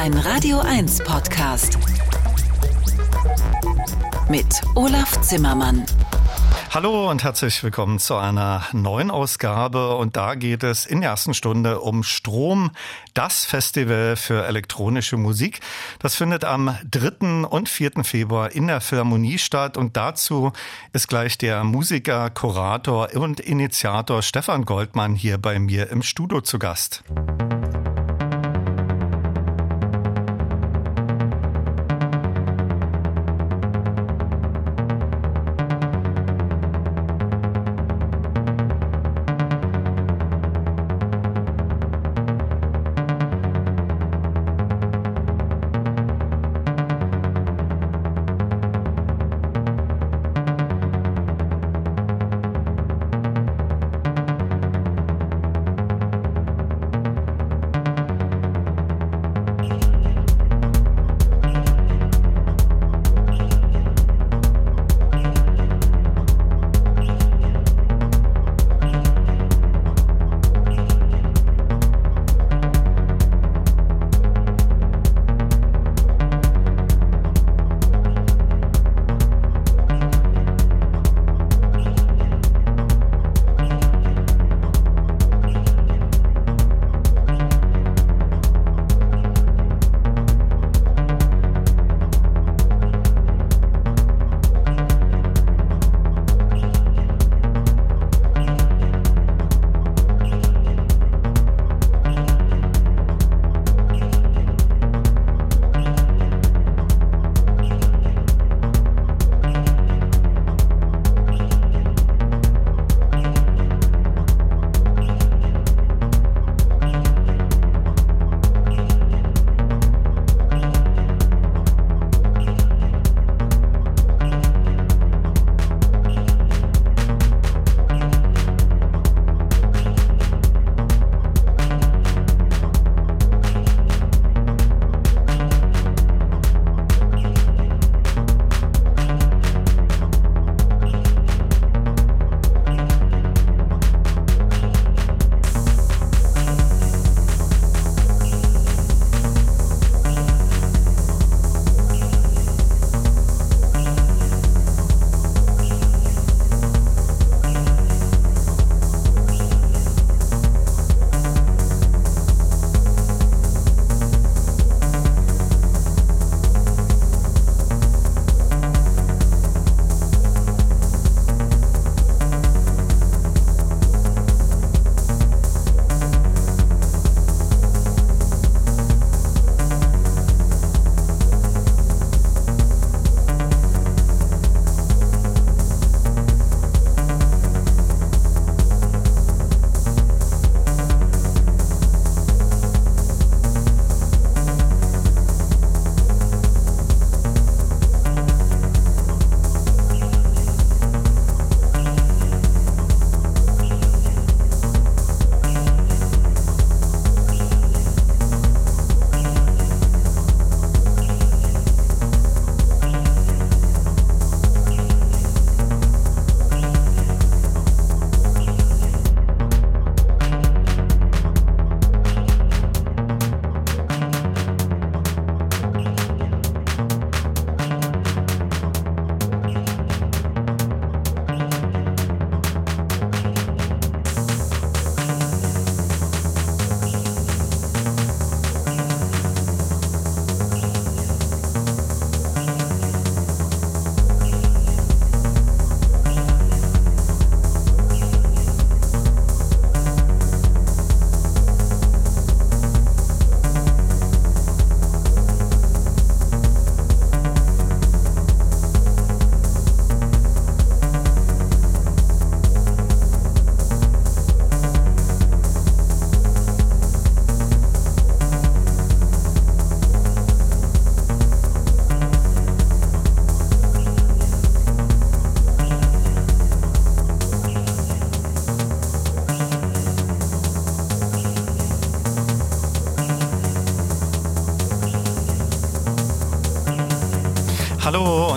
Ein Radio 1 Podcast. Mit Olaf Zimmermann. Hallo und herzlich willkommen zu einer neuen Ausgabe. Und da geht es in der ersten Stunde um Strom, das Festival für elektronische Musik. Das findet am 3. und 4. Februar in der Philharmonie statt. Und dazu ist gleich der Musiker, Kurator und Initiator Stefan Goldmann hier bei mir im Studio zu Gast.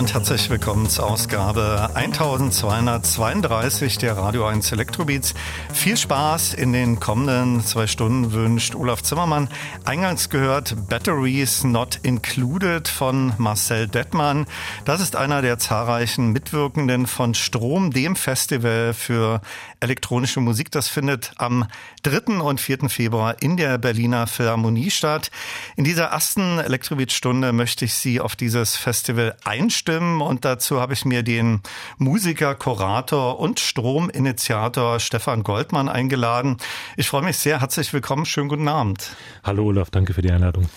Und herzlich willkommen zur Ausgabe 1232 der Radio 1 Elektrobeats. Viel Spaß in den kommenden zwei Stunden wünscht Olaf Zimmermann. Eingangs gehört Batteries Not Included von Marcel Dettmann. Das ist einer der zahlreichen Mitwirkenden von Strom, dem Festival für elektronische Musik. Das findet am 3. und 4. Februar in der Berliner Philharmonie statt. In dieser ersten Elektrobeat-Stunde möchte ich Sie auf dieses Festival einstimmen und dazu habe ich mir den Musiker, Kurator und Strominitiator Stefan Goldmann eingeladen. Ich freue mich sehr. Herzlich willkommen. Schönen guten Abend. Hallo Olaf, danke für die Einladung.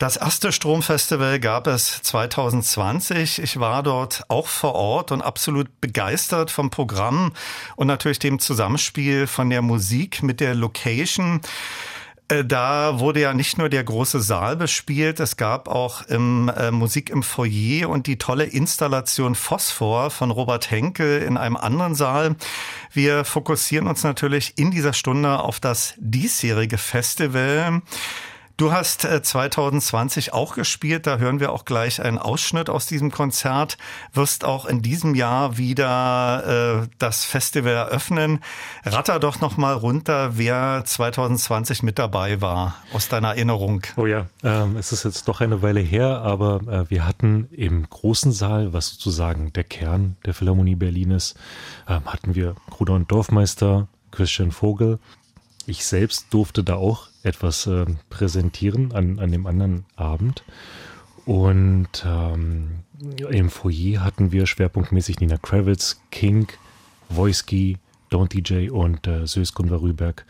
Das erste Stromfestival gab es 2020. Ich war dort auch vor Ort und absolut begeistert vom Programm und natürlich dem Zusammenspiel von der Musik mit der Location. Äh, da wurde ja nicht nur der große Saal bespielt, es gab auch im, äh, Musik im Foyer und die tolle Installation Phosphor von Robert Henkel in einem anderen Saal. Wir fokussieren uns natürlich in dieser Stunde auf das diesjährige Festival. Du hast 2020 äh, auch gespielt, da hören wir auch gleich einen Ausschnitt aus diesem Konzert, wirst auch in diesem Jahr wieder äh, das Festival eröffnen. Ratter doch noch mal runter, wer 2020 mit dabei war, aus deiner Erinnerung. Oh ja, ähm, es ist jetzt doch eine Weile her, aber äh, wir hatten im großen Saal, was sozusagen der Kern der Philharmonie Berlin ist, äh, hatten wir Bruder und Dorfmeister, Christian Vogel, ich selbst durfte da auch etwas äh, präsentieren an, an dem anderen Abend. Und ähm, im Foyer hatten wir schwerpunktmäßig Nina Kravitz, King, Wojski, Don't DJ und äh, Sös Gunvar Rüberg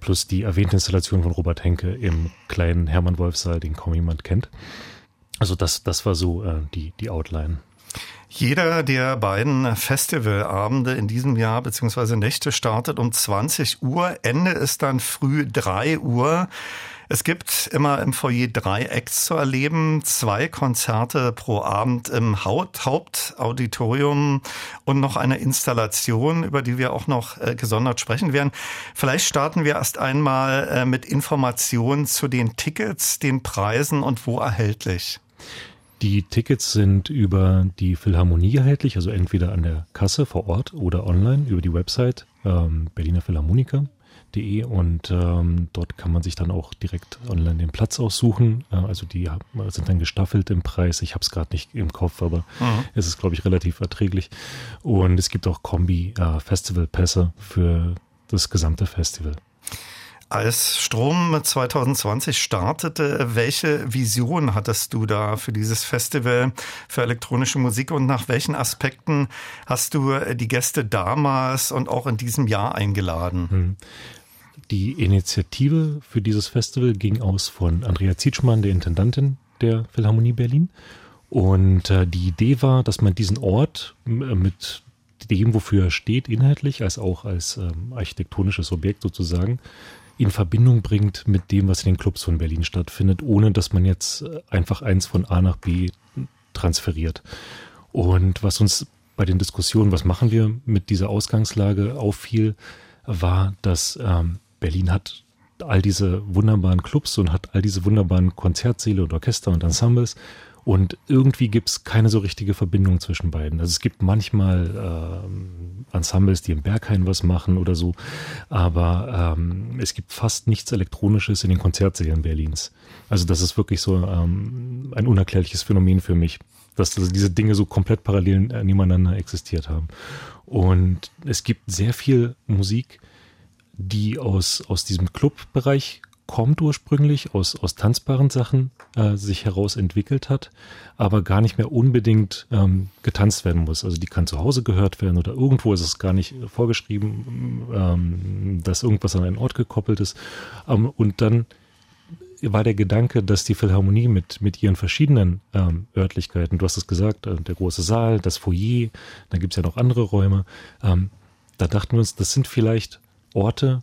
plus die erwähnte Installation von Robert Henke im kleinen Hermann Wolfsaal, den kaum jemand kennt. Also das, das war so äh, die, die Outline. Jeder der beiden Festivalabende in diesem Jahr bzw. Nächte startet um 20 Uhr. Ende ist dann früh 3 Uhr. Es gibt immer im Foyer drei Acts zu erleben, zwei Konzerte pro Abend im Hauptauditorium und noch eine Installation, über die wir auch noch äh, gesondert sprechen werden. Vielleicht starten wir erst einmal äh, mit Informationen zu den Tickets, den Preisen und wo erhältlich. Die Tickets sind über die Philharmonie erhältlich, also entweder an der Kasse vor Ort oder online über die Website ähm, Berliner Philharmoniker.de und ähm, dort kann man sich dann auch direkt online den Platz aussuchen. Äh, also die sind dann gestaffelt im Preis. Ich habe es gerade nicht im Kopf, aber mhm. es ist, glaube ich, relativ erträglich. Und es gibt auch Kombi-Festivalpässe äh, für das gesamte Festival. Als Strom 2020 startete, welche Vision hattest du da für dieses Festival für elektronische Musik und nach welchen Aspekten hast du die Gäste damals und auch in diesem Jahr eingeladen? Hm. Die Initiative für dieses Festival ging aus von Andrea Zietschmann, der Intendantin der Philharmonie Berlin. Und äh, die Idee war, dass man diesen Ort äh, mit dem, wofür er steht, inhaltlich, als auch als ähm, architektonisches Objekt sozusagen, in Verbindung bringt mit dem, was in den Clubs von Berlin stattfindet, ohne dass man jetzt äh, einfach eins von A nach B transferiert. Und was uns bei den Diskussionen, was machen wir mit dieser Ausgangslage auffiel, war, dass ähm, Berlin hat all diese wunderbaren Clubs und hat all diese wunderbaren Konzertsäle und Orchester und Ensembles und irgendwie gibt es keine so richtige Verbindung zwischen beiden. Also es gibt manchmal äh, Ensembles, die im Berghain was machen oder so, aber ähm, es gibt fast nichts Elektronisches in den Konzertsälen Berlins. Also das ist wirklich so ähm, ein unerklärliches Phänomen für mich, dass diese Dinge so komplett parallel äh, nebeneinander existiert haben. Und es gibt sehr viel Musik, die aus, aus diesem Clubbereich kommt ursprünglich aus, aus tanzbaren Sachen äh, sich heraus entwickelt hat, aber gar nicht mehr unbedingt ähm, getanzt werden muss. Also die kann zu Hause gehört werden oder irgendwo ist es gar nicht vorgeschrieben, ähm, dass irgendwas an einen Ort gekoppelt ist. Ähm, und dann war der Gedanke, dass die Philharmonie mit, mit ihren verschiedenen ähm, Örtlichkeiten, du hast es gesagt, äh, der große Saal, das Foyer, dann gibt es ja noch andere Räume, ähm, da dachten wir uns, das sind vielleicht Orte,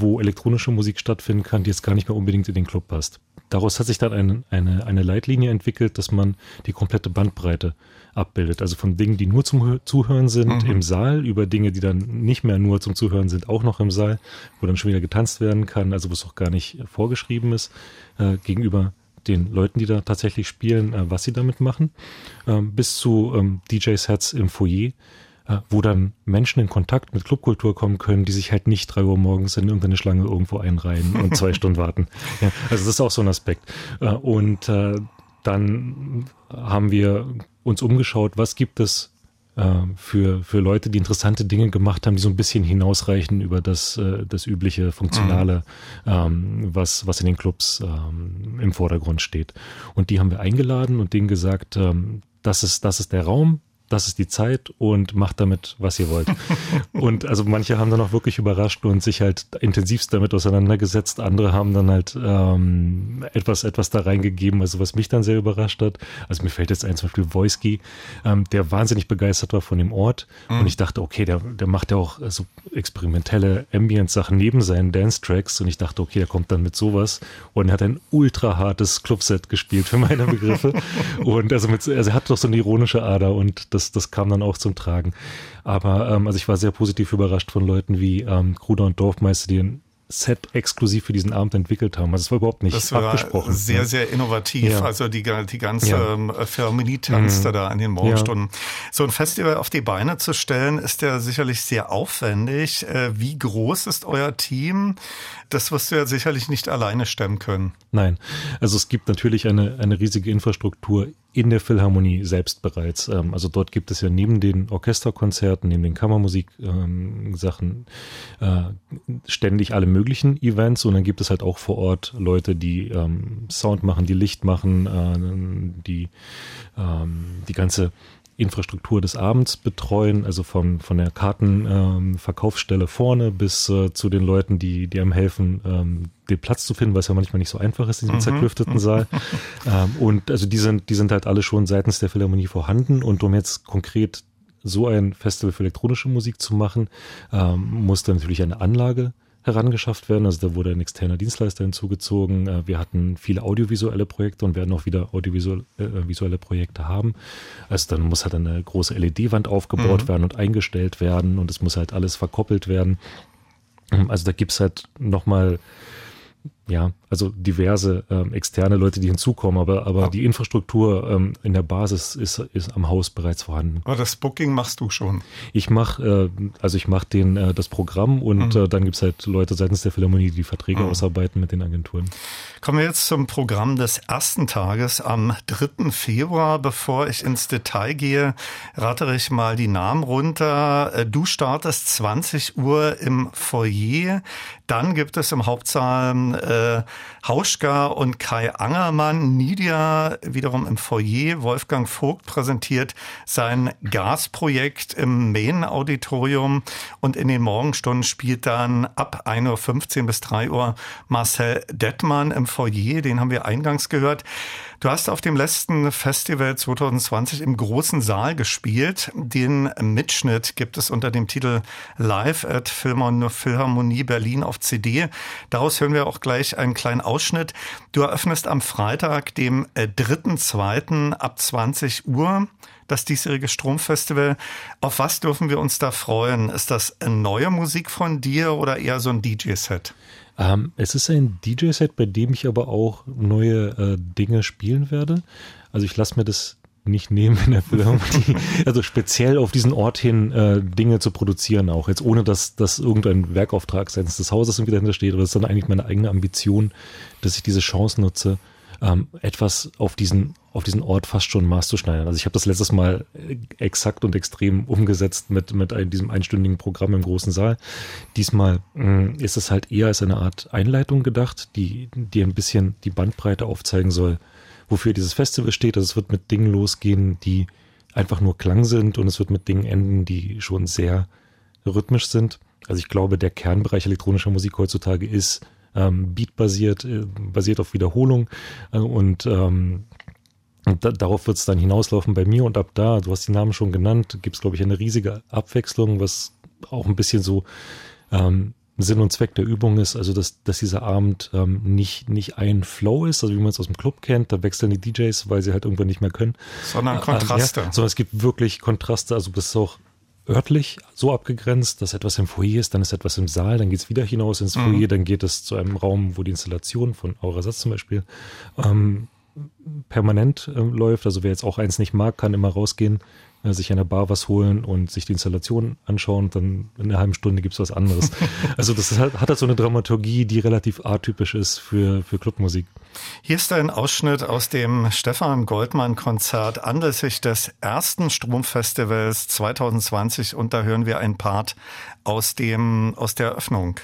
wo elektronische Musik stattfinden kann, die jetzt gar nicht mehr unbedingt in den Club passt. Daraus hat sich dann eine, eine, eine Leitlinie entwickelt, dass man die komplette Bandbreite abbildet. Also von Dingen, die nur zum Zuhören sind mhm. im Saal, über Dinge, die dann nicht mehr nur zum Zuhören sind, auch noch im Saal, wo dann schon wieder getanzt werden kann, also wo es auch gar nicht vorgeschrieben ist, äh, gegenüber den Leuten, die da tatsächlich spielen, äh, was sie damit machen, ähm, bis zu ähm, DJ-Sets im Foyer, äh, wo dann Menschen in Kontakt mit Clubkultur kommen können, die sich halt nicht drei Uhr morgens in irgendeine Schlange irgendwo einreihen und zwei Stunden warten. Ja, also das ist auch so ein Aspekt. Äh, und äh, dann haben wir uns umgeschaut, was gibt es äh, für, für Leute, die interessante Dinge gemacht haben, die so ein bisschen hinausreichen über das, das übliche Funktionale, mhm. ähm, was, was in den Clubs ähm, im Vordergrund steht. Und die haben wir eingeladen und denen gesagt, ähm, das ist, das ist der Raum, das ist die Zeit und macht damit, was ihr wollt. und also manche haben dann auch wirklich überrascht und sich halt intensivst damit auseinandergesetzt. Andere haben dann halt ähm, etwas, etwas da reingegeben, also was mich dann sehr überrascht hat. Also mir fällt jetzt ein, zum Beispiel Wojski, ähm, der wahnsinnig begeistert war von dem Ort. Mhm. Und ich dachte, okay, der, der macht ja auch so experimentelle Ambient-Sachen neben seinen Dance-Tracks. Und ich dachte, okay, der kommt dann mit sowas. Und er hat ein ultra hartes Clubset gespielt für meine Begriffe. und also, mit, also er hat doch so eine ironische Ader und das das, das kam dann auch zum Tragen. Aber ähm, also ich war sehr positiv überrascht von Leuten wie ähm, Kruder und Dorfmeister, die ein Set exklusiv für diesen Abend entwickelt haben. Also es war überhaupt nicht das war abgesprochen. Sehr, sehr innovativ. Ja. Also die, die ganze ja. Ähm, Firmenie tanzte mhm. da in den Morgenstunden. Ja. So ein Festival auf die Beine zu stellen, ist ja sicherlich sehr aufwendig. Äh, wie groß ist euer Team? Das wirst du ja sicherlich nicht alleine stemmen können. Nein, also es gibt natürlich eine, eine riesige Infrastruktur in der Philharmonie selbst bereits. Ähm, also dort gibt es ja neben den Orchesterkonzerten, neben den Kammermusik-Sachen ähm, äh, ständig alle möglichen Events und dann gibt es halt auch vor Ort Leute, die ähm, Sound machen, die Licht machen, äh, die die ganze Infrastruktur des Abends betreuen, also von, von der Kartenverkaufsstelle ähm, vorne bis äh, zu den Leuten, die, die einem helfen, ähm, den Platz zu finden, weil es ja manchmal nicht so einfach ist in diesem mhm. zerklüfteten Saal. ähm, und also die sind, die sind halt alle schon seitens der Philharmonie vorhanden und um jetzt konkret so ein Festival für elektronische Musik zu machen, ähm, musste natürlich eine Anlage herangeschafft werden. Also da wurde ein externer Dienstleister hinzugezogen. Äh, wir hatten viele audiovisuelle Projekte und werden auch wieder audiovisuelle äh, Projekte haben. Also dann muss halt eine große LED-Wand aufgebaut mhm. werden und eingestellt werden und es muss halt alles verkoppelt werden. Also da gibt's halt nochmal ja, also diverse ähm, externe Leute, die hinzukommen, aber, aber ja. die Infrastruktur ähm, in der Basis ist, ist am Haus bereits vorhanden. Aber das Booking machst du schon? Ich mache, äh, also ich mache den äh, das Programm und mhm. äh, dann gibt's halt Leute seitens der Philharmonie, die Verträge mhm. ausarbeiten mit den Agenturen. Kommen wir jetzt zum Programm des ersten Tages am 3. Februar. Bevor ich ins Detail gehe, rattere ich mal die Namen runter. Äh, du startest 20 Uhr im Foyer. Dann gibt es im Hauptsaal äh, Hauschka und Kai Angermann. Nidia wiederum im Foyer. Wolfgang Vogt präsentiert sein Gasprojekt im Main-Auditorium. Und in den Morgenstunden spielt dann ab 1.15 Uhr bis 3 Uhr Marcel Dettmann im Foyer. Den haben wir eingangs gehört. Du hast auf dem letzten Festival 2020 im großen Saal gespielt. Den Mitschnitt gibt es unter dem Titel Live at Philharmonie Berlin auf CD. Daraus hören wir auch gleich einen kleinen Ausschnitt. Du eröffnest am Freitag, dem 3.2. ab 20 Uhr das diesjährige Stromfestival. Auf was dürfen wir uns da freuen? Ist das neue Musik von dir oder eher so ein DJ-Set? Ähm, es ist ein DJ-Set, bei dem ich aber auch neue äh, Dinge spielen werde. Also ich lasse mir das nicht nehmen in der Philharmonie, also speziell auf diesen Ort hin äh, Dinge zu produzieren auch, jetzt ohne dass, dass irgendein Werkauftrag seitens des Hauses irgendwie dahinter steht, oder das ist dann eigentlich meine eigene Ambition, dass ich diese Chance nutze, ähm, etwas auf diesen, auf diesen Ort fast schon maßzuschneidern. Also ich habe das letztes Mal äh, exakt und extrem umgesetzt mit, mit ein, diesem einstündigen Programm im großen Saal. Diesmal mh, mm, ist es halt eher als eine Art Einleitung gedacht, die, die ein bisschen die Bandbreite aufzeigen soll, wofür dieses Festival steht. Also es wird mit Dingen losgehen, die einfach nur Klang sind und es wird mit Dingen enden, die schon sehr rhythmisch sind. Also ich glaube, der Kernbereich elektronischer Musik heutzutage ist ähm, Beat-basiert, äh, basiert auf Wiederholung. Äh, und ähm, und da, darauf wird es dann hinauslaufen bei mir. Und ab da, du hast die Namen schon genannt, gibt es, glaube ich, eine riesige Abwechslung, was auch ein bisschen so ähm, Sinn und Zweck der Übung ist, also dass, dass dieser Abend ähm, nicht, nicht ein Flow ist, also wie man es aus dem Club kennt, da wechseln die DJs, weil sie halt irgendwann nicht mehr können. Sondern Kontraste. Äh, ja, sondern es gibt wirklich Kontraste, also das ist auch örtlich so abgegrenzt, dass etwas im Foyer ist, dann ist etwas im Saal, dann geht es wieder hinaus ins Foyer, mhm. dann geht es zu einem Raum, wo die Installation von Aura Satz zum Beispiel ähm, permanent äh, läuft. Also wer jetzt auch eins nicht mag, kann immer rausgehen, äh, sich an der Bar was holen und sich die Installation anschauen. Dann in einer halben Stunde gibt's was anderes. also das hat, hat halt so eine Dramaturgie, die relativ atypisch ist für, für Clubmusik. Hier ist ein Ausschnitt aus dem Stefan Goldmann Konzert anlässlich des ersten Stromfestivals 2020 und da hören wir ein Part aus dem, aus der Eröffnung.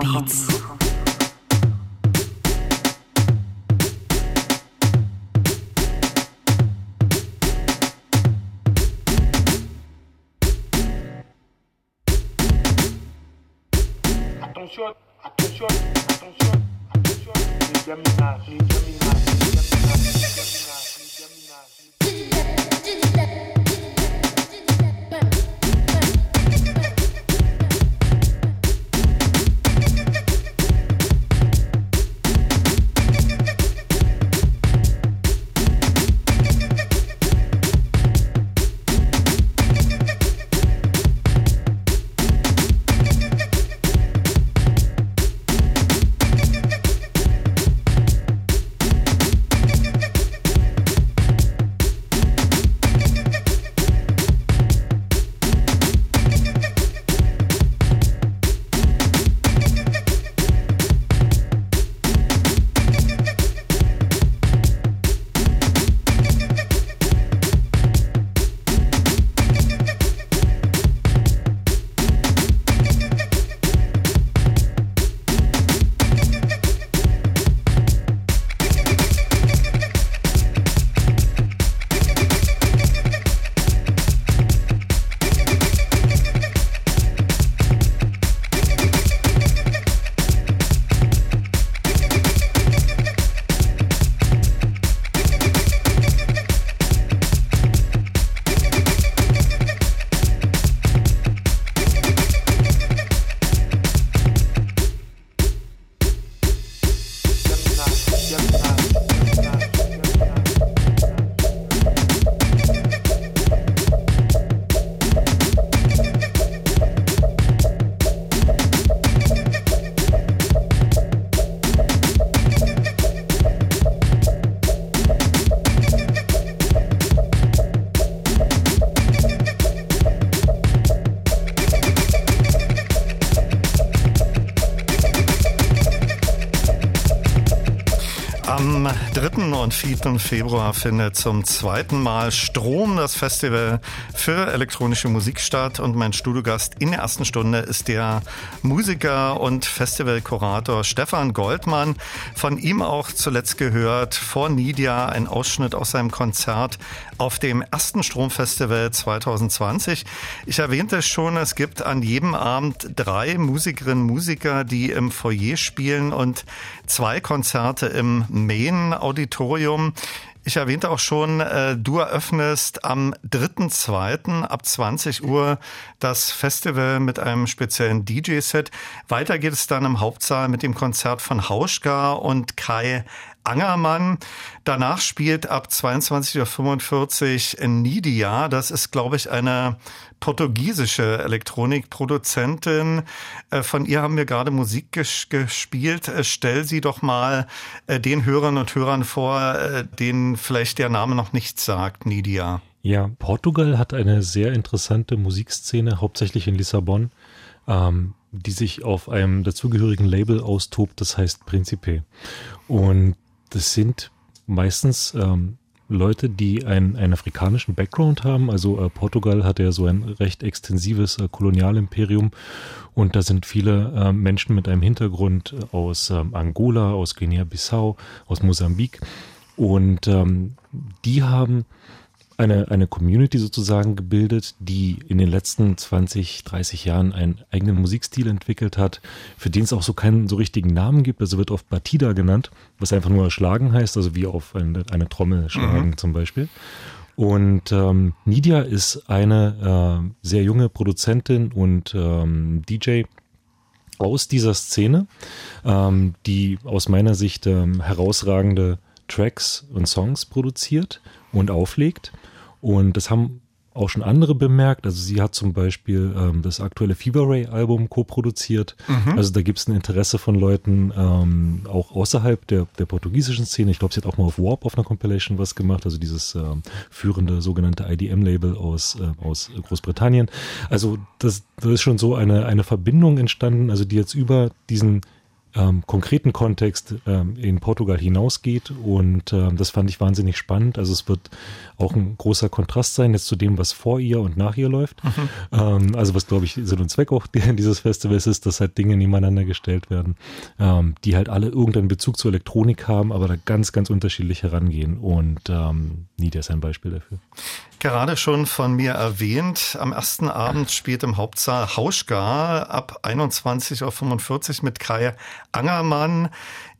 Beats. Attention, und 4. Februar findet zum zweiten Mal Strom, das Festival für elektronische Musik statt. Und mein Studiogast in der ersten Stunde ist der Musiker und Festivalkurator Stefan Goldmann. Von ihm auch zuletzt gehört vor Nidia ein Ausschnitt aus seinem Konzert auf dem ersten Stromfestival 2020. Ich erwähnte schon, es gibt an jedem Abend drei Musikerinnen und Musiker, die im Foyer spielen und zwei Konzerte im Main Auditorium. Ich erwähnte auch schon, äh, du eröffnest am 3.2. ab 20 Uhr das Festival mit einem speziellen DJ-Set. Weiter geht es dann im Hauptsaal mit dem Konzert von und Kai Angermann. Danach spielt ab 22.45 Uhr Nidia. Das ist, glaube ich, eine portugiesische Elektronikproduzentin. Äh, von ihr haben wir gerade Musik ges gespielt. Äh, stell sie doch mal äh, den Hörern und Hörern vor, denen vielleicht der Name noch nichts sagt, Nidia. Ja, Portugal hat eine sehr interessante Musikszene, hauptsächlich in Lissabon, ähm, die sich auf einem dazugehörigen Label austobt, das heißt Principe. Und das sind meistens ähm, Leute, die einen, einen afrikanischen Background haben. Also äh, Portugal hat ja so ein recht extensives äh, Kolonialimperium und da sind viele äh, Menschen mit einem Hintergrund aus ähm, Angola, aus Guinea-Bissau, aus Mosambik und ähm, die haben eine, eine Community sozusagen gebildet, die in den letzten 20, 30 Jahren einen eigenen Musikstil entwickelt hat, für den es auch so keinen so richtigen Namen gibt. Also wird oft Batida genannt, was einfach nur schlagen heißt, also wie auf eine, eine Trommel schlagen mhm. zum Beispiel. Und ähm, Nidia ist eine äh, sehr junge Produzentin und ähm, DJ aus dieser Szene, ähm, die aus meiner Sicht ähm, herausragende Tracks und Songs produziert und auflegt. Und das haben auch schon andere bemerkt. Also sie hat zum Beispiel ähm, das aktuelle Fever Ray Album co-produziert. Mhm. Also da gibt es ein Interesse von Leuten ähm, auch außerhalb der, der portugiesischen Szene. Ich glaube, sie hat auch mal auf Warp auf einer Compilation was gemacht, also dieses ähm, führende sogenannte IDM-Label aus, äh, aus Großbritannien. Also das, das ist schon so eine, eine Verbindung entstanden, also die jetzt über diesen ähm, konkreten Kontext ähm, in Portugal hinausgeht. Und ähm, das fand ich wahnsinnig spannend. Also es wird auch ein großer Kontrast sein jetzt zu dem, was vor ihr und nach ihr läuft. Mhm. Ähm, also was, glaube ich, Sinn und Zweck auch dieses Festivals ist, dass halt Dinge nebeneinander gestellt werden, ähm, die halt alle irgendeinen Bezug zur Elektronik haben, aber da ganz, ganz unterschiedlich herangehen. Und ähm, Nieder ist ein Beispiel dafür. Gerade schon von mir erwähnt, am ersten Abend spielt im Hauptsaal Hauschka ab 21.45 Uhr mit Kai Angermann.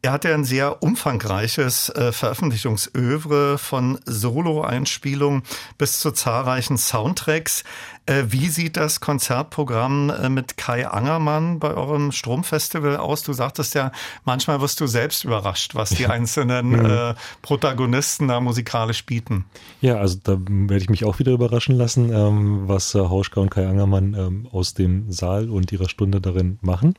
Er hatte ein sehr umfangreiches äh, Veröffentlichungsövre von Solo-Einspielungen bis zu zahlreichen Soundtracks. Äh, wie sieht das Konzertprogramm äh, mit Kai Angermann bei eurem Stromfestival aus? Du sagtest ja, manchmal wirst du selbst überrascht, was die einzelnen mhm. äh, Protagonisten da musikalisch bieten. Ja, also da werde ich mich auch wieder überraschen lassen, ähm, was äh, Hauschka und Kai Angermann ähm, aus dem Saal und ihrer Stunde darin machen.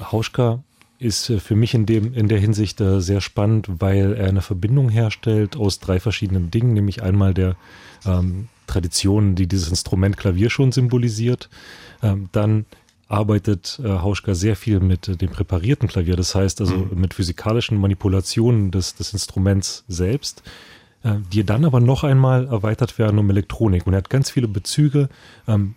Hauschka ist äh, für mich in dem in der Hinsicht äh, sehr spannend, weil er eine Verbindung herstellt aus drei verschiedenen Dingen, nämlich einmal der ähm, Tradition, die dieses Instrument Klavier schon symbolisiert, ähm, dann arbeitet äh, Hauschka sehr viel mit äh, dem präparierten Klavier, das heißt also mhm. mit physikalischen Manipulationen des, des Instruments selbst, äh, die dann aber noch einmal erweitert werden um Elektronik. Und er hat ganz viele Bezüge, ähm,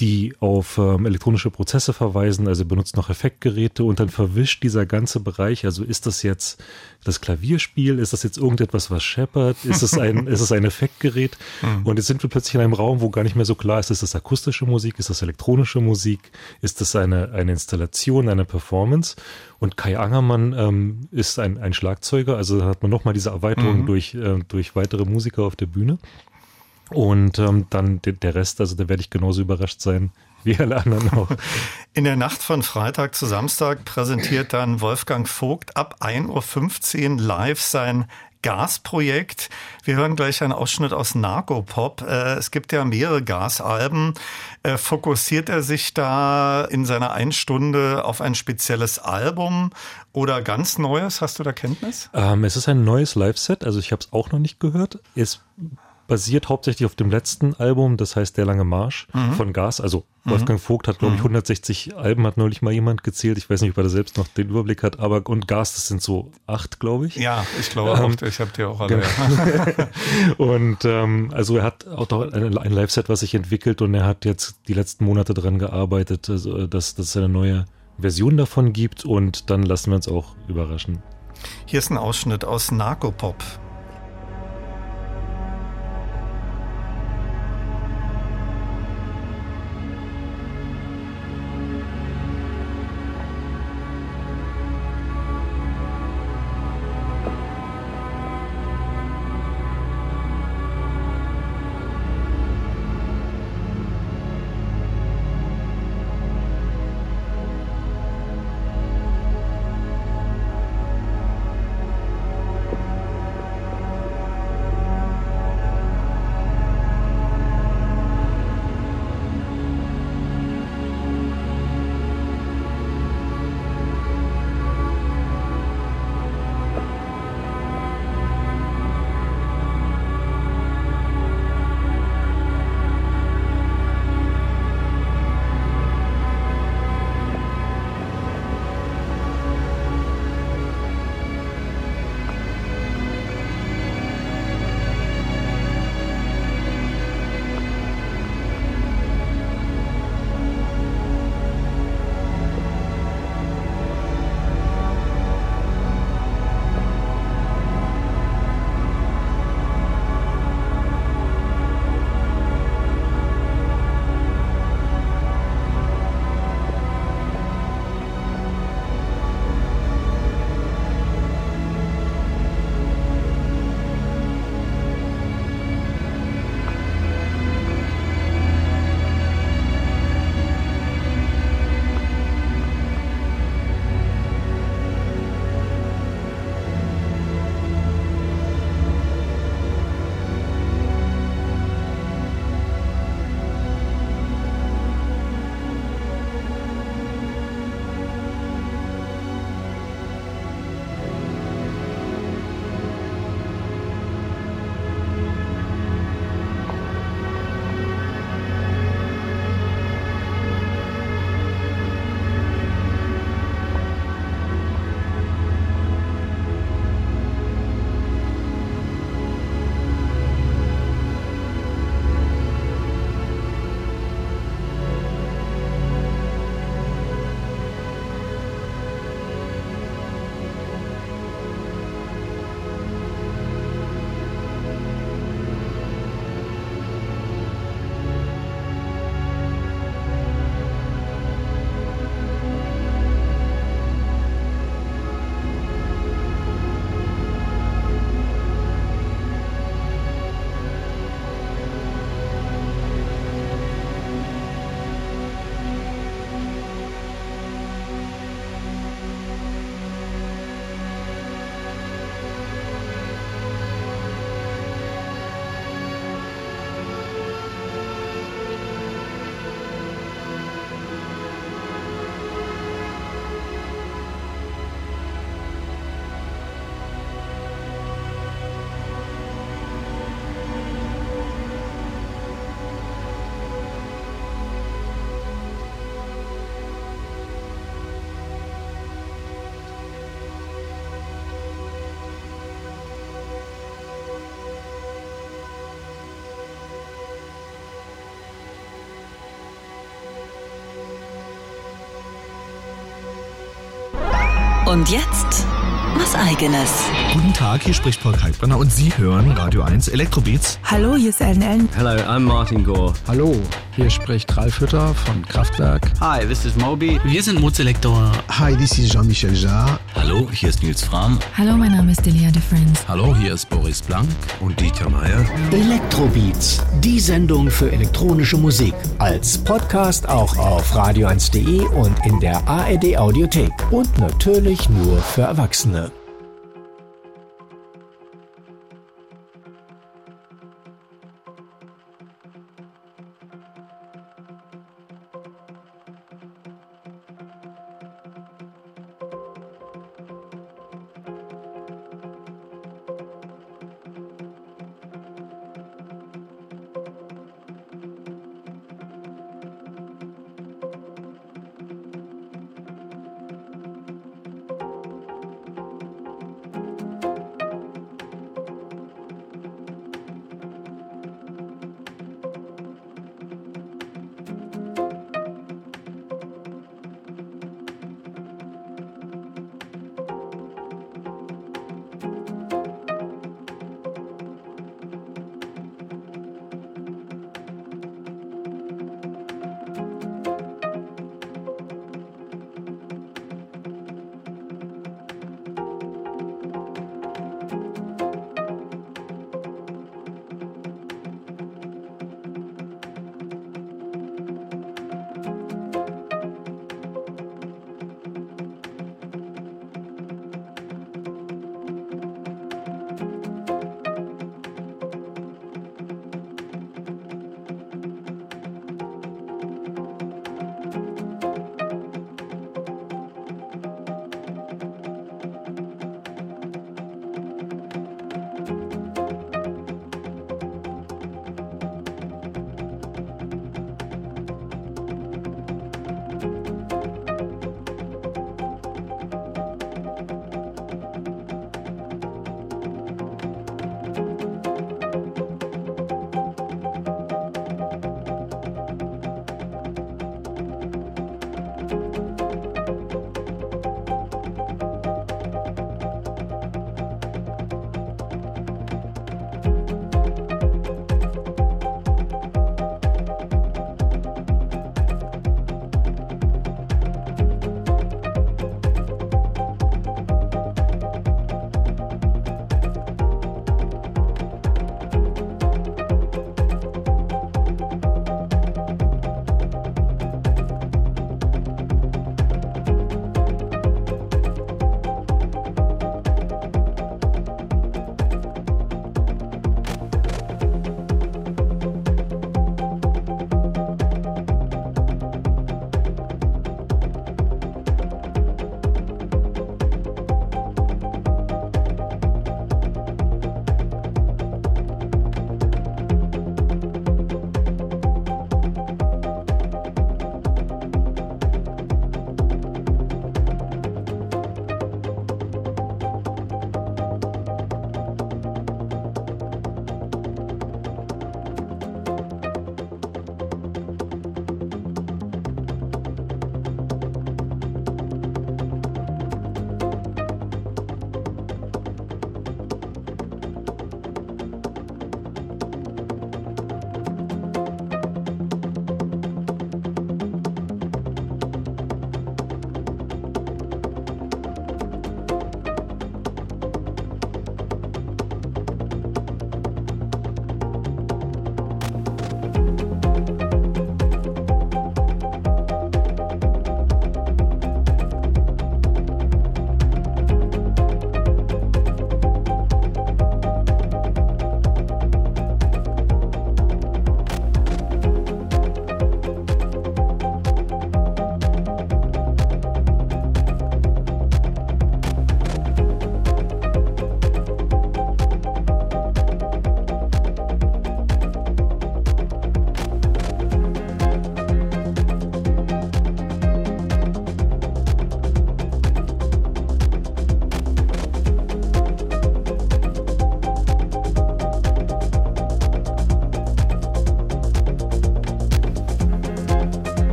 die auf ähm, elektronische Prozesse verweisen, also benutzt noch Effektgeräte und dann verwischt dieser ganze Bereich, also ist das jetzt das Klavierspiel, ist das jetzt irgendetwas, was scheppert, ist es ein, ist es ein Effektgerät mhm. und jetzt sind wir plötzlich in einem Raum, wo gar nicht mehr so klar ist, ist das akustische Musik, ist das elektronische Musik, ist das eine, eine Installation, eine Performance und Kai Angermann ähm, ist ein, ein Schlagzeuger, also hat man nochmal diese Erweiterung mhm. durch, äh, durch weitere Musiker auf der Bühne. Und ähm, dann der Rest, also da werde ich genauso überrascht sein wie alle anderen auch. In der Nacht von Freitag zu Samstag präsentiert dann Wolfgang Vogt ab 1.15 Uhr live sein Gasprojekt. Wir hören gleich einen Ausschnitt aus Narcopop. Äh, es gibt ja mehrere Gasalben. Äh, fokussiert er sich da in seiner Einstunde auf ein spezielles Album oder ganz Neues? Hast du da Kenntnis? Ähm, es ist ein neues Live-Set, also ich habe es auch noch nicht gehört. Es basiert hauptsächlich auf dem letzten Album, das heißt Der lange Marsch von Gas. Also Wolfgang Vogt hat, glaube ich, 160 Alben, hat neulich mal jemand gezählt. Ich weiß nicht, ob er da selbst noch den Überblick hat, aber und Gas, das sind so acht, glaube ich. Ja, ich glaube auch, ich habe die auch alle. Genau. und ähm, also er hat auch doch ein, ein Live-Set, was sich entwickelt und er hat jetzt die letzten Monate dran gearbeitet, also, dass, dass es eine neue Version davon gibt und dann lassen wir uns auch überraschen. Hier ist ein Ausschnitt aus Narcopop. Und jetzt was eigenes. Guten Tag, hier spricht Paul Kalkbrenner und Sie hören Radio 1 Elektrobeats. Hallo, hier ist Ellen Ellen. Hello, I'm Martin Gore. Hallo, hier spricht Ralf Hütter von Kraftwerk. Hi, this is Moby. Wir sind Mozelektor. Hi, this is Jean-Michel Jarre. Hallo, hier ist Nils Fram. Hallo, mein Name ist Delia de Friends. Hallo, hier ist Boris Blank und Dieter Meier. Elektrobeats, die Sendung für elektronische Musik. Als Podcast auch auf radio1.de und in der ARD Audiothek. Und natürlich nur für Erwachsene.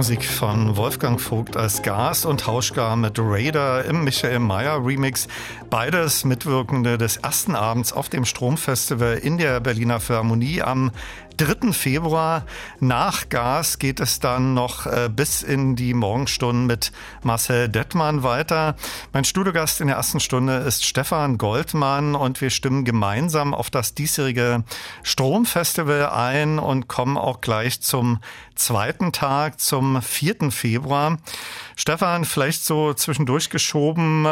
Musik von Wolfgang Vogt als Gas und Tauschgar mit Raider im Michael Mayer Remix. Beides Mitwirkende des ersten Abends auf dem Stromfestival in der Berliner Philharmonie am 3. Februar. Nach Gas geht es dann noch äh, bis in die Morgenstunden mit Marcel Dettmann weiter. Mein Studiogast in der ersten Stunde ist Stefan Goldmann und wir stimmen gemeinsam auf das diesjährige Stromfestival ein und kommen auch gleich zum zweiten Tag, zum 4. Februar. Stefan, vielleicht so zwischendurch geschoben,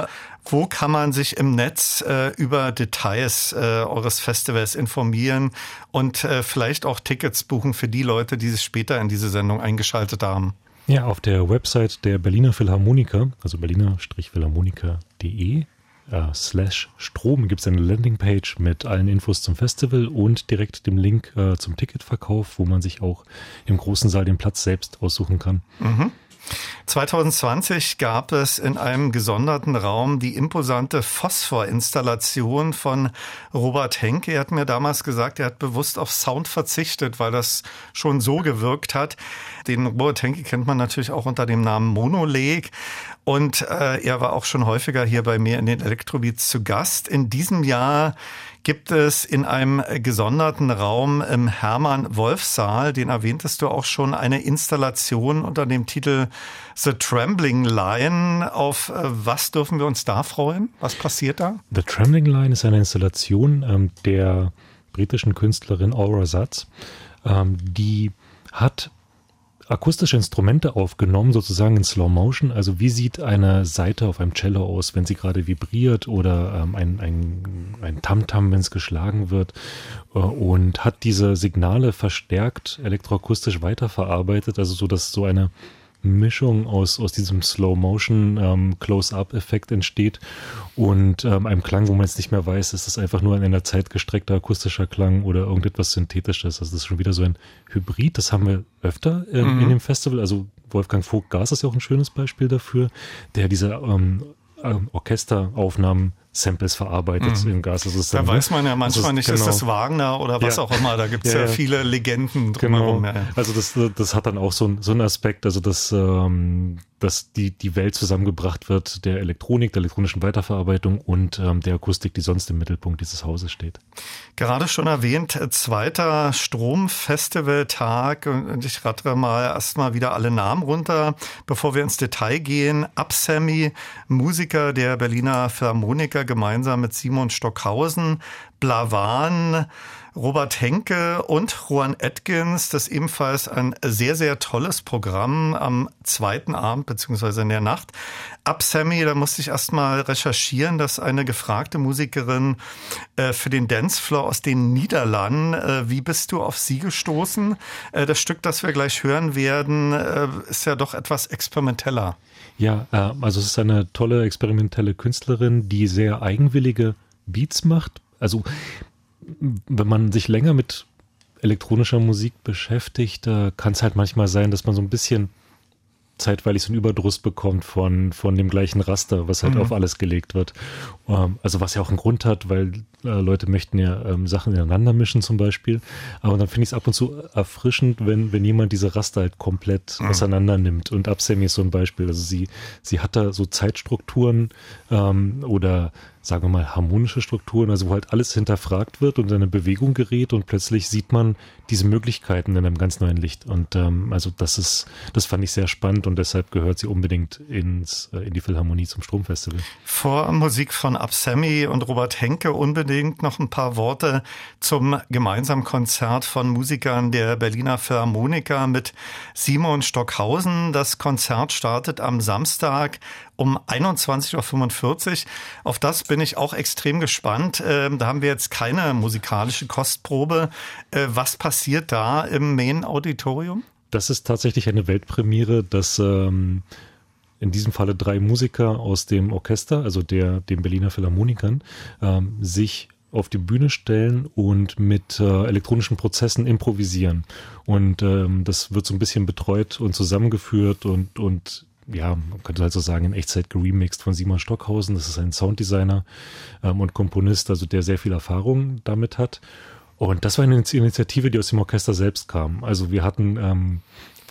wo kann man sich im Netz äh, über Details äh, eures Festivals informieren und äh, vielleicht auch Tickets buchen für die Leute, die sich später in diese Sendung eingeschaltet haben? Ja, auf der Website der Berliner Philharmoniker, also berliner-philharmoniker.de äh, slash Strom gibt es eine Landingpage mit allen Infos zum Festival und direkt dem Link äh, zum Ticketverkauf, wo man sich auch im großen Saal den Platz selbst aussuchen kann. Mhm. 2020 gab es in einem gesonderten Raum die imposante Phosphor-Installation von Robert Henke. Er hat mir damals gesagt, er hat bewusst auf Sound verzichtet, weil das schon so gewirkt hat. Den Robert Henke kennt man natürlich auch unter dem Namen Monoleg. Und äh, er war auch schon häufiger hier bei mir in den Elektrobeats zu Gast. In diesem Jahr gibt es in einem gesonderten Raum im Hermann-Wolf-Saal, den erwähntest du auch schon, eine Installation unter dem Titel The Trembling Line. Auf äh, was dürfen wir uns da freuen? Was passiert da? The Trembling Line ist eine Installation ähm, der britischen Künstlerin Aura Satz. Ähm, die hat akustische Instrumente aufgenommen, sozusagen in Slow Motion. Also wie sieht eine Seite auf einem Cello aus, wenn sie gerade vibriert oder ähm, ein, ein, ein Tamtam, wenn es geschlagen wird äh, und hat diese Signale verstärkt elektroakustisch weiterverarbeitet, also so dass so eine Mischung aus, aus diesem Slow-Motion ähm, Close-Up-Effekt entsteht und ähm, einem Klang, wo man jetzt nicht mehr weiß, ist das einfach nur ein in der Zeit gestreckter akustischer Klang oder irgendetwas Synthetisches. Also das ist schon wieder so ein Hybrid, das haben wir öfter ähm, mhm. in dem Festival. Also Wolfgang Vogt Gas ist ja auch ein schönes Beispiel dafür, der diese ähm, ähm Orchesteraufnahmen Samples verarbeitet mhm. im Gas. Also da weiß man ja manchmal ist, nicht, genau. ist das Wagner oder was ja. auch immer. Da gibt es ja, ja, viele Legenden drumherum. Genau. Also das, das hat dann auch so, so einen Aspekt, also dass, ähm, dass die, die Welt zusammengebracht wird der Elektronik, der elektronischen Weiterverarbeitung und ähm, der Akustik, die sonst im Mittelpunkt dieses Hauses steht. Gerade schon erwähnt, zweiter Stromfestivaltag und ich rattere mal erstmal wieder alle Namen runter, bevor wir ins Detail gehen. Absemi, Musiker der Berliner Philharmoniker gemeinsam mit Simon Stockhausen, Blavan, Robert Henke und Juan Atkins. Das ist ebenfalls ein sehr, sehr tolles Programm am zweiten Abend beziehungsweise in der Nacht. Ab Sammy, da musste ich erstmal recherchieren, dass eine gefragte Musikerin äh, für den Dancefloor aus den Niederlanden, äh, wie bist du auf sie gestoßen? Äh, das Stück, das wir gleich hören werden, äh, ist ja doch etwas experimenteller. Ja, äh, also es ist eine tolle experimentelle Künstlerin, die sehr eigenwillige Beats macht. Also wenn man sich länger mit elektronischer Musik beschäftigt, kann es halt manchmal sein, dass man so ein bisschen zeitweilig so einen Überdruss bekommt von, von dem gleichen Raster, was halt mhm. auf alles gelegt wird. Ähm, also was ja auch einen Grund hat, weil äh, Leute möchten ja ähm, Sachen ineinander mischen zum Beispiel. Aber dann finde ich es ab und zu erfrischend, wenn, wenn jemand diese Raster halt komplett mhm. auseinander nimmt. Und Absemi ist so ein Beispiel. Also sie, sie hat da so Zeitstrukturen ähm, oder sagen wir mal, harmonische Strukturen, also wo halt alles hinterfragt wird und in eine Bewegung gerät und plötzlich sieht man diese Möglichkeiten in einem ganz neuen Licht. Und ähm, also das ist, das fand ich sehr spannend und deshalb gehört sie unbedingt ins, äh, in die Philharmonie zum Stromfestival. Vor Musik von Absemi und Robert Henke unbedingt noch ein paar Worte zum gemeinsamen Konzert von Musikern der Berliner Philharmoniker mit Simon Stockhausen. Das Konzert startet am Samstag um 21.45 Uhr. Auf das bin ich auch extrem gespannt. Ähm, da haben wir jetzt keine musikalische Kostprobe. Äh, was passiert da im Main Auditorium? Das ist tatsächlich eine Weltpremiere, dass ähm, in diesem Falle drei Musiker aus dem Orchester, also der, den Berliner Philharmonikern, ähm, sich auf die Bühne stellen und mit äh, elektronischen Prozessen improvisieren. Und ähm, das wird so ein bisschen betreut und zusammengeführt und, und ja, man könnte halt so sagen, in Echtzeit geremixed von Simon Stockhausen. Das ist ein Sounddesigner ähm, und Komponist, also der sehr viel Erfahrung damit hat. Und das war eine Initiative, die aus dem Orchester selbst kam. Also wir hatten ähm,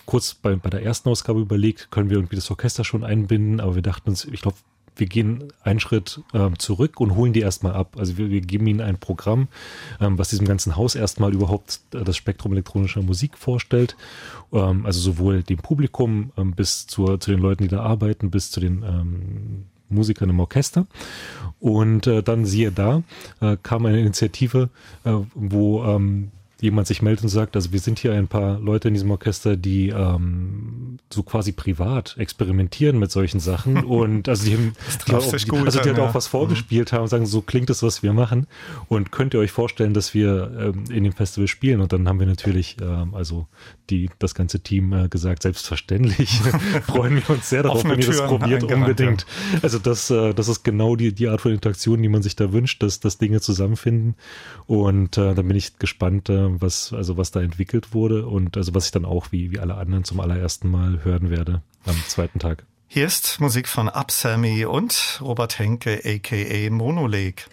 kurz bei, bei der ersten Ausgabe überlegt, können wir irgendwie das Orchester schon einbinden, aber wir dachten uns, ich glaube, wir gehen einen Schritt ähm, zurück und holen die erstmal ab. Also wir, wir geben ihnen ein Programm, ähm, was diesem ganzen Haus erstmal überhaupt äh, das Spektrum elektronischer Musik vorstellt. Ähm, also sowohl dem Publikum ähm, bis zur, zu den Leuten, die da arbeiten, bis zu den ähm, Musikern im Orchester. Und äh, dann siehe da, äh, kam eine Initiative, äh, wo ähm, jemand sich meldet und sagt, also wir sind hier ein paar Leute in diesem Orchester, die ähm, so quasi privat experimentieren mit solchen Sachen und also die, haben, die, auch, die, gut also die halt auch was vorgespielt mhm. haben und sagen, so klingt es, was wir machen und könnt ihr euch vorstellen, dass wir ähm, in dem Festival spielen und dann haben wir natürlich ähm, also die das ganze Team äh, gesagt, selbstverständlich freuen wir uns sehr darauf, wenn ihr das probiert unbedingt. Ja. Also das äh, das ist genau die die Art von Interaktion, die man sich da wünscht, dass dass Dinge zusammenfinden und äh, dann bin ich gespannt äh, was, also was da entwickelt wurde und also was ich dann auch wie, wie alle anderen zum allerersten Mal hören werde am zweiten Tag. Hier ist Musik von Upsammy und Robert Henke aka Monolake.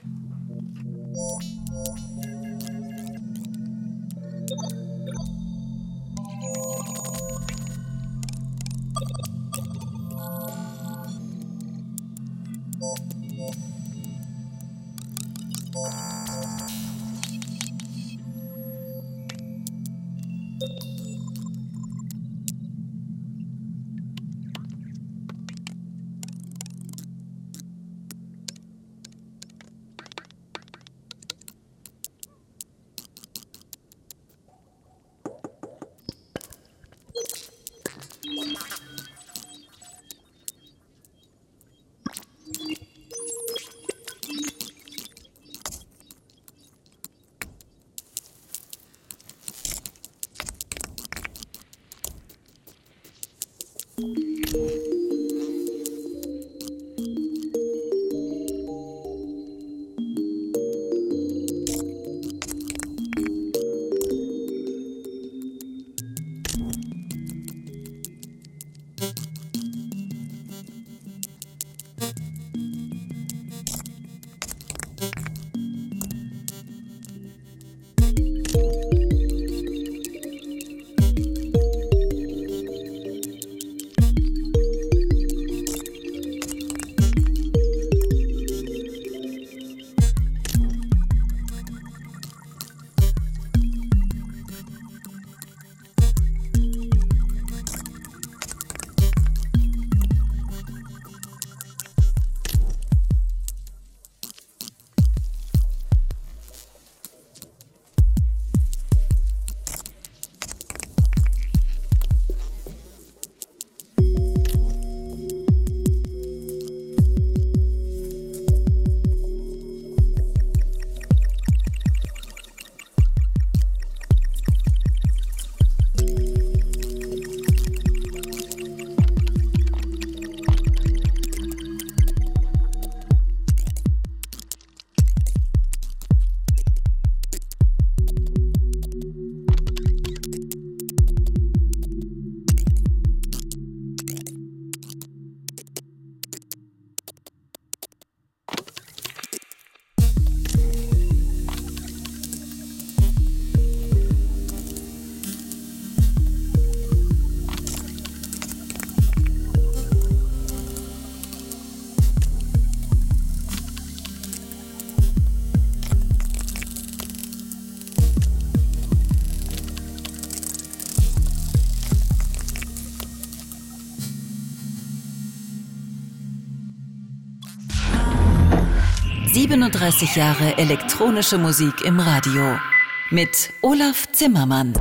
Siebenunddreißig Jahre elektronische Musik im Radio mit Olaf Zimmermann.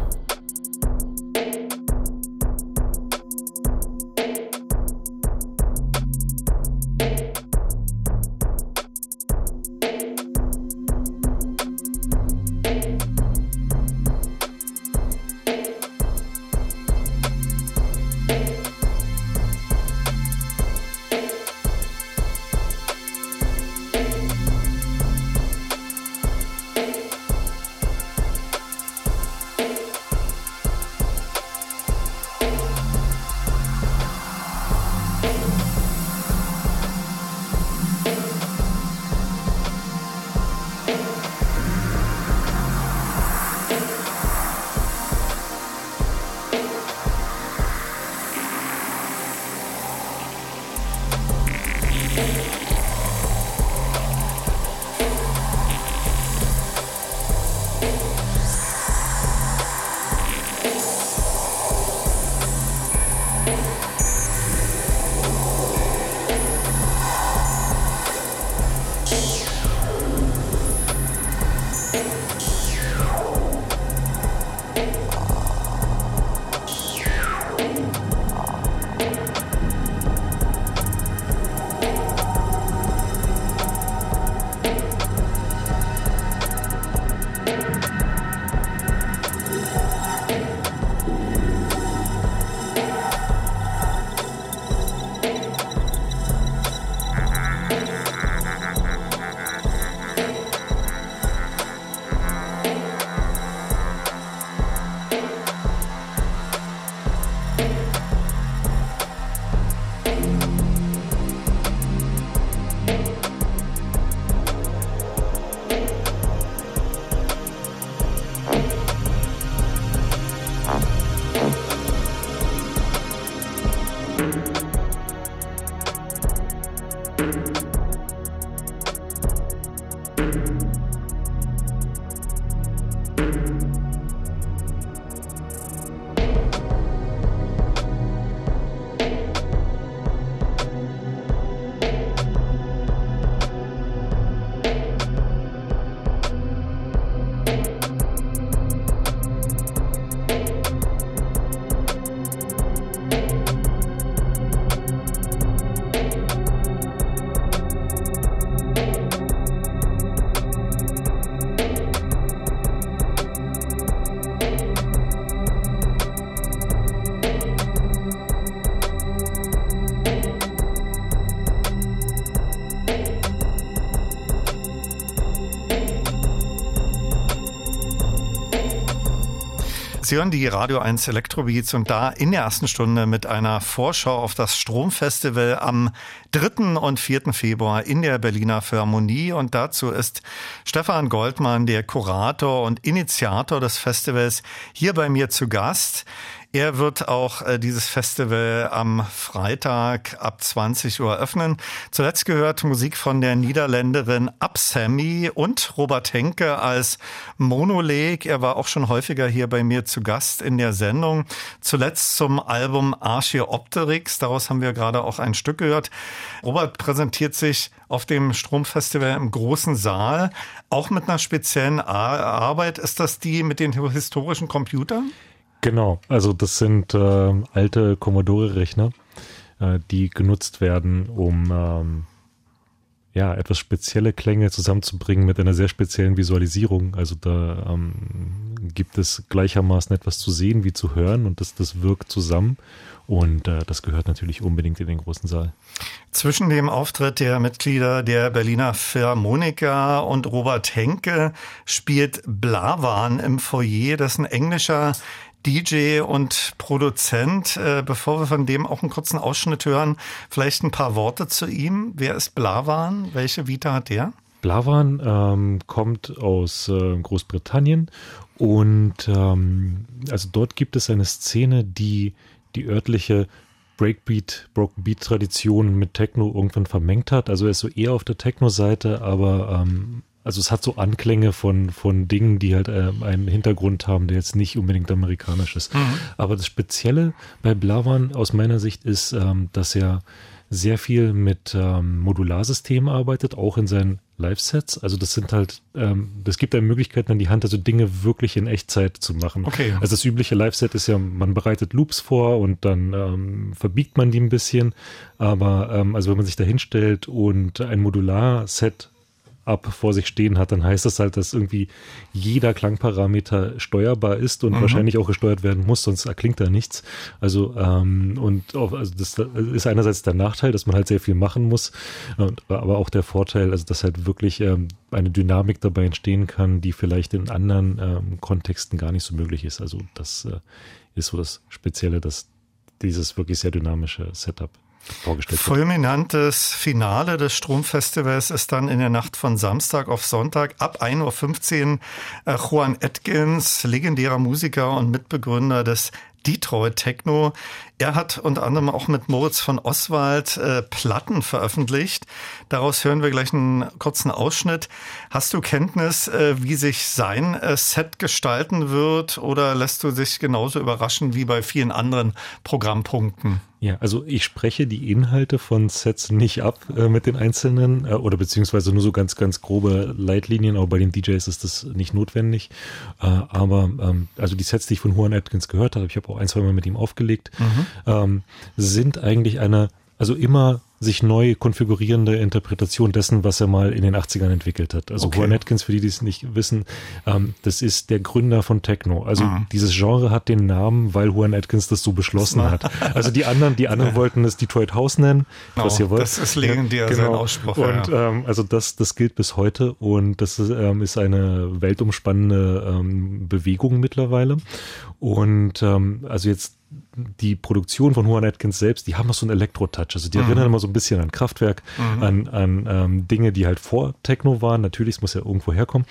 Hören die Radio 1 Elektrobeats und da in der ersten Stunde mit einer Vorschau auf das Stromfestival am 3. und 4. Februar in der Berliner Philharmonie. Und dazu ist Stefan Goldmann, der Kurator und Initiator des Festivals, hier bei mir zu Gast. Er wird auch äh, dieses Festival am Freitag ab 20 Uhr öffnen. Zuletzt gehört Musik von der Niederländerin Absamy und Robert Henke als Monoleg. Er war auch schon häufiger hier bei mir zu Gast in der Sendung. Zuletzt zum Album Archeopteryx. Daraus haben wir gerade auch ein Stück gehört. Robert präsentiert sich auf dem Stromfestival im großen Saal, auch mit einer speziellen Arbeit. Ist das die mit den historischen Computern? Genau, also das sind äh, alte Commodore-Rechner, äh, die genutzt werden, um ähm, ja, etwas spezielle Klänge zusammenzubringen mit einer sehr speziellen Visualisierung. Also da ähm, gibt es gleichermaßen etwas zu sehen wie zu hören und das, das wirkt zusammen. Und äh, das gehört natürlich unbedingt in den großen Saal. Zwischen dem Auftritt der Mitglieder der Berliner Philharmoniker und Robert Henke spielt Blavan im Foyer, das ist ein englischer DJ und Produzent. Äh, bevor wir von dem auch einen kurzen Ausschnitt hören, vielleicht ein paar Worte zu ihm. Wer ist Blavan? Welche Vita hat der? Blavan ähm, kommt aus äh, Großbritannien und ähm, also dort gibt es eine Szene, die die örtliche Breakbeat, Broken Beat Tradition mit Techno irgendwann vermengt hat. Also er ist so eher auf der Techno-Seite, aber ähm, also es hat so Anklänge von, von Dingen, die halt äh, einen Hintergrund haben, der jetzt nicht unbedingt amerikanisch ist. Mhm. Aber das Spezielle bei Blavan aus meiner Sicht ist, ähm, dass er sehr viel mit ähm, Modularsystemen arbeitet, auch in seinen Live-Sets. Also das sind halt, ähm, das gibt einem Möglichkeiten an die Hand, also Dinge wirklich in Echtzeit zu machen. Okay. Also das übliche Live-Set ist ja, man bereitet Loops vor und dann ähm, verbiegt man die ein bisschen. Aber ähm, also wenn man sich da hinstellt und ein Modular-Set ab vor sich stehen hat, dann heißt das halt, dass irgendwie jeder Klangparameter steuerbar ist und mhm. wahrscheinlich auch gesteuert werden muss, sonst erklingt da nichts. Also ähm, und auch, also das ist einerseits der Nachteil, dass man halt sehr viel machen muss, und, aber auch der Vorteil, also dass halt wirklich ähm, eine Dynamik dabei entstehen kann, die vielleicht in anderen ähm, Kontexten gar nicht so möglich ist. Also das äh, ist so das Spezielle, dass dieses wirklich sehr dynamische Setup vorgestellt wird. Fulminantes Finale des Stromfestivals ist dann in der Nacht von Samstag auf Sonntag ab 1.15 Uhr äh, Juan Atkins, legendärer Musiker und Mitbegründer des Detroit Techno. Er hat unter anderem auch mit Moritz von Oswald äh, Platten veröffentlicht. Daraus hören wir gleich einen kurzen Ausschnitt. Hast du Kenntnis, äh, wie sich sein äh, Set gestalten wird oder lässt du dich genauso überraschen wie bei vielen anderen Programmpunkten? Ja, also ich spreche die Inhalte von Sets nicht ab äh, mit den einzelnen äh, oder beziehungsweise nur so ganz, ganz grobe Leitlinien, aber bei den DJs ist das nicht notwendig. Äh, aber ähm, also die Sets, die ich von Juan Atkins gehört habe, ich habe auch ein, zwei Mal mit ihm aufgelegt, mhm. ähm, sind eigentlich eine, also immer sich neu konfigurierende Interpretation dessen, was er mal in den 80ern entwickelt hat. Also okay. Juan Atkins, für die, die es nicht wissen, ähm, das ist der Gründer von Techno. Also mhm. dieses Genre hat den Namen, weil Juan Atkins das so beschlossen hat. Also die anderen, die anderen wollten es Detroit House nennen, genau, was ihr wollt. Das ist legendär, ja, genau. sein Ausspruch. Und ja. ähm, also das, das gilt bis heute und das ist, ähm, ist eine weltumspannende ähm, Bewegung mittlerweile. Und ähm, also jetzt die Produktion von Juan Atkins selbst, die haben noch so einen Elektro-Touch. Also die mhm. erinnern immer so ein bisschen an Kraftwerk, mhm. an, an ähm, Dinge, die halt vor Techno waren. Natürlich, es muss ja irgendwo herkommen.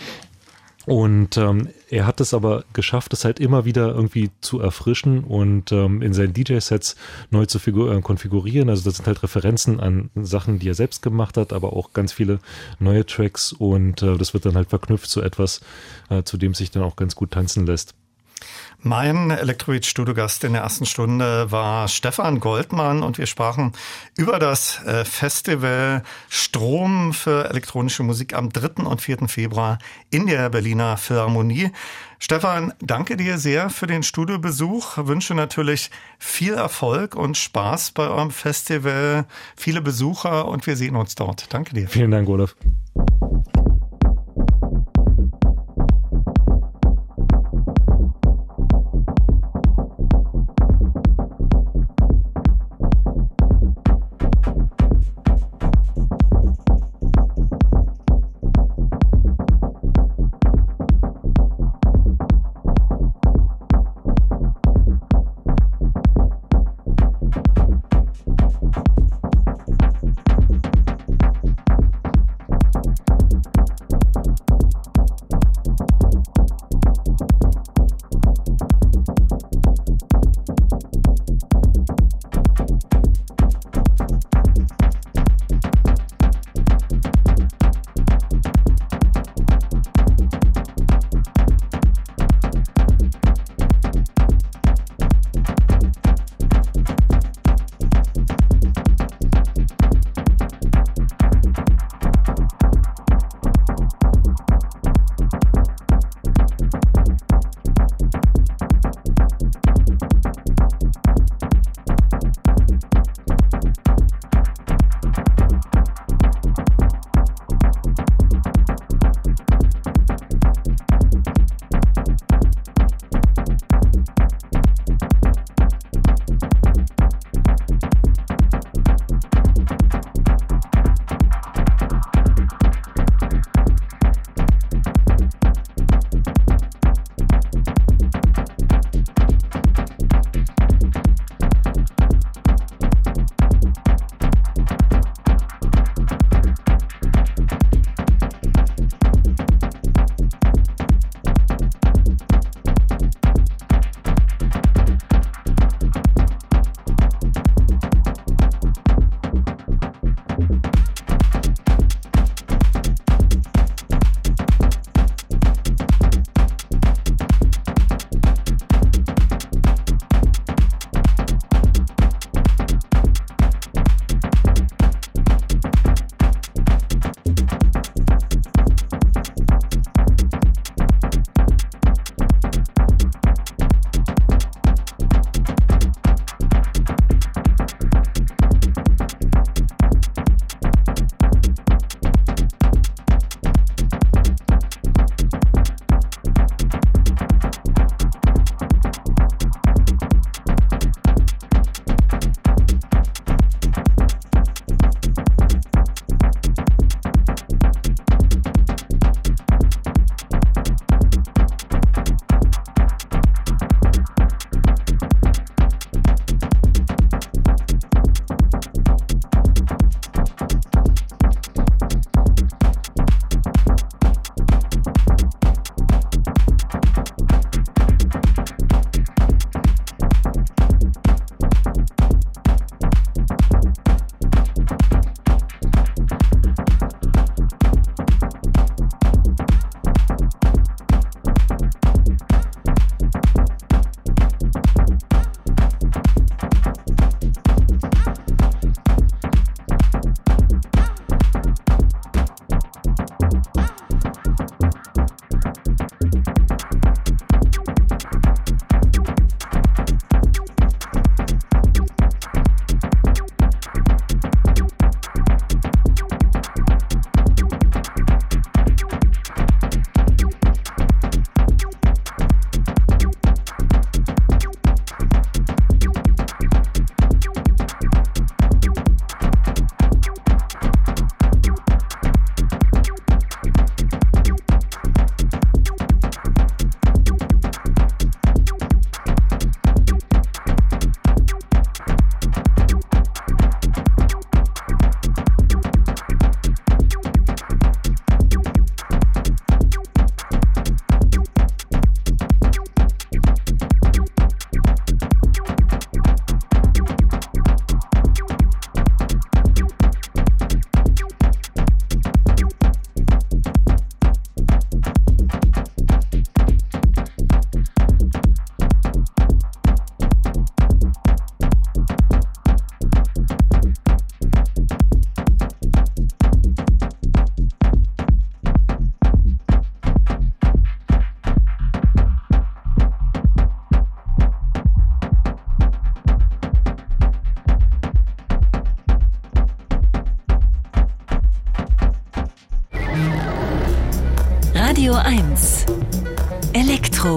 Und ähm, er hat es aber geschafft, es halt immer wieder irgendwie zu erfrischen und ähm, in seinen DJ-Sets neu zu äh, konfigurieren. Also das sind halt Referenzen an Sachen, die er selbst gemacht hat, aber auch ganz viele neue Tracks und äh, das wird dann halt verknüpft zu etwas, äh, zu dem sich dann auch ganz gut tanzen lässt. Mein Electroid-Studiogast in der ersten Stunde war Stefan Goldmann und wir sprachen über das äh, Festival Strom für elektronische Musik am 3. und 4. Februar in der Berliner Philharmonie. Stefan, danke dir sehr für den Studiobesuch. Wünsche natürlich viel Erfolg und Spaß bei eurem Festival, viele Besucher und wir sehen uns dort. Danke dir. Vielen Dank, Olaf.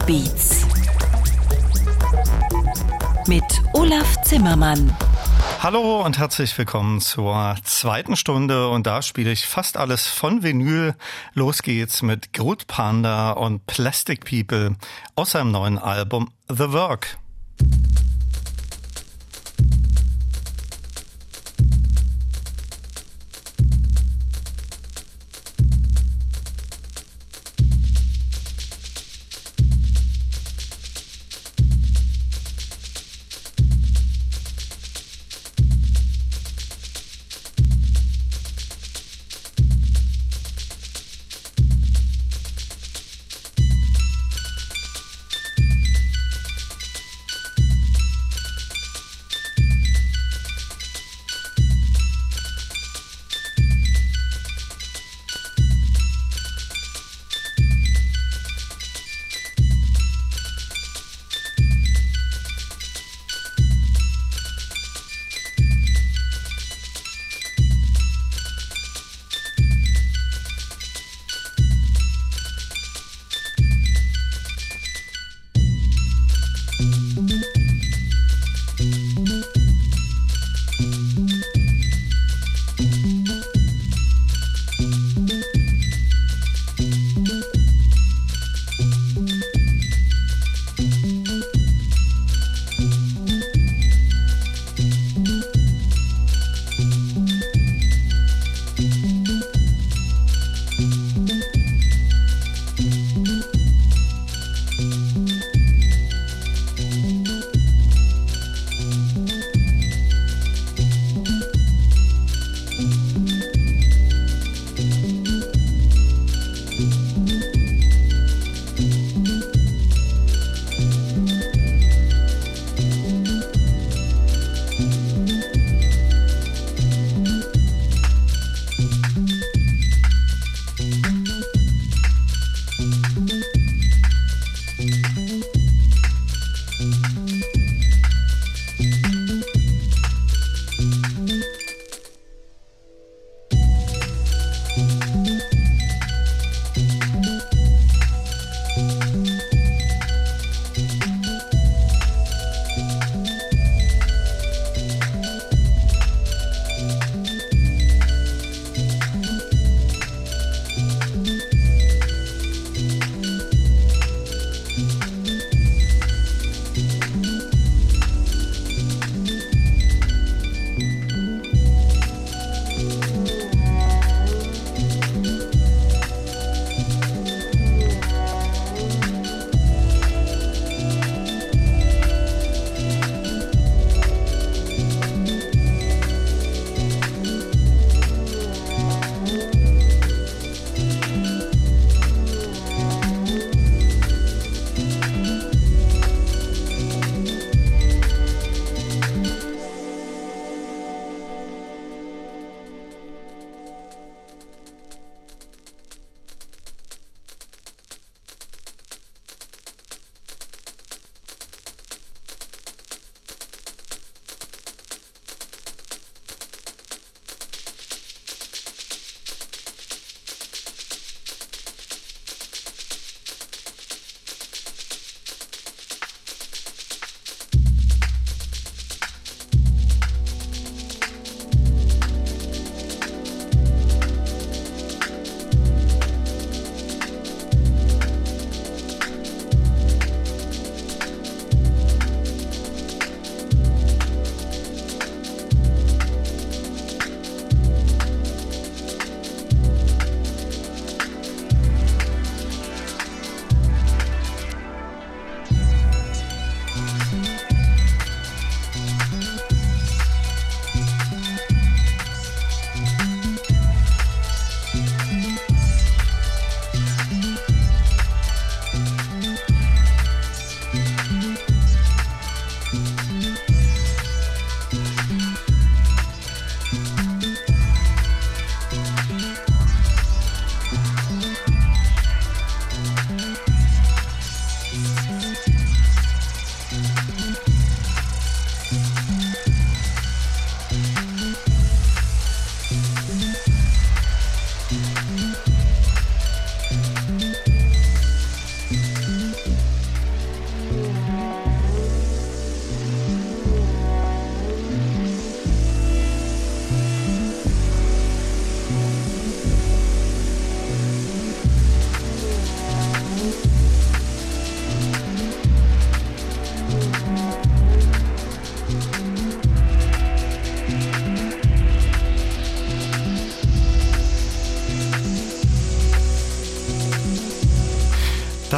Elektrobeats. Mit Olaf Zimmermann. Hallo und herzlich willkommen zur zweiten Stunde und da spiele ich fast alles von Vinyl. Los geht's mit Groot Panda und Plastic People aus seinem neuen Album The Work.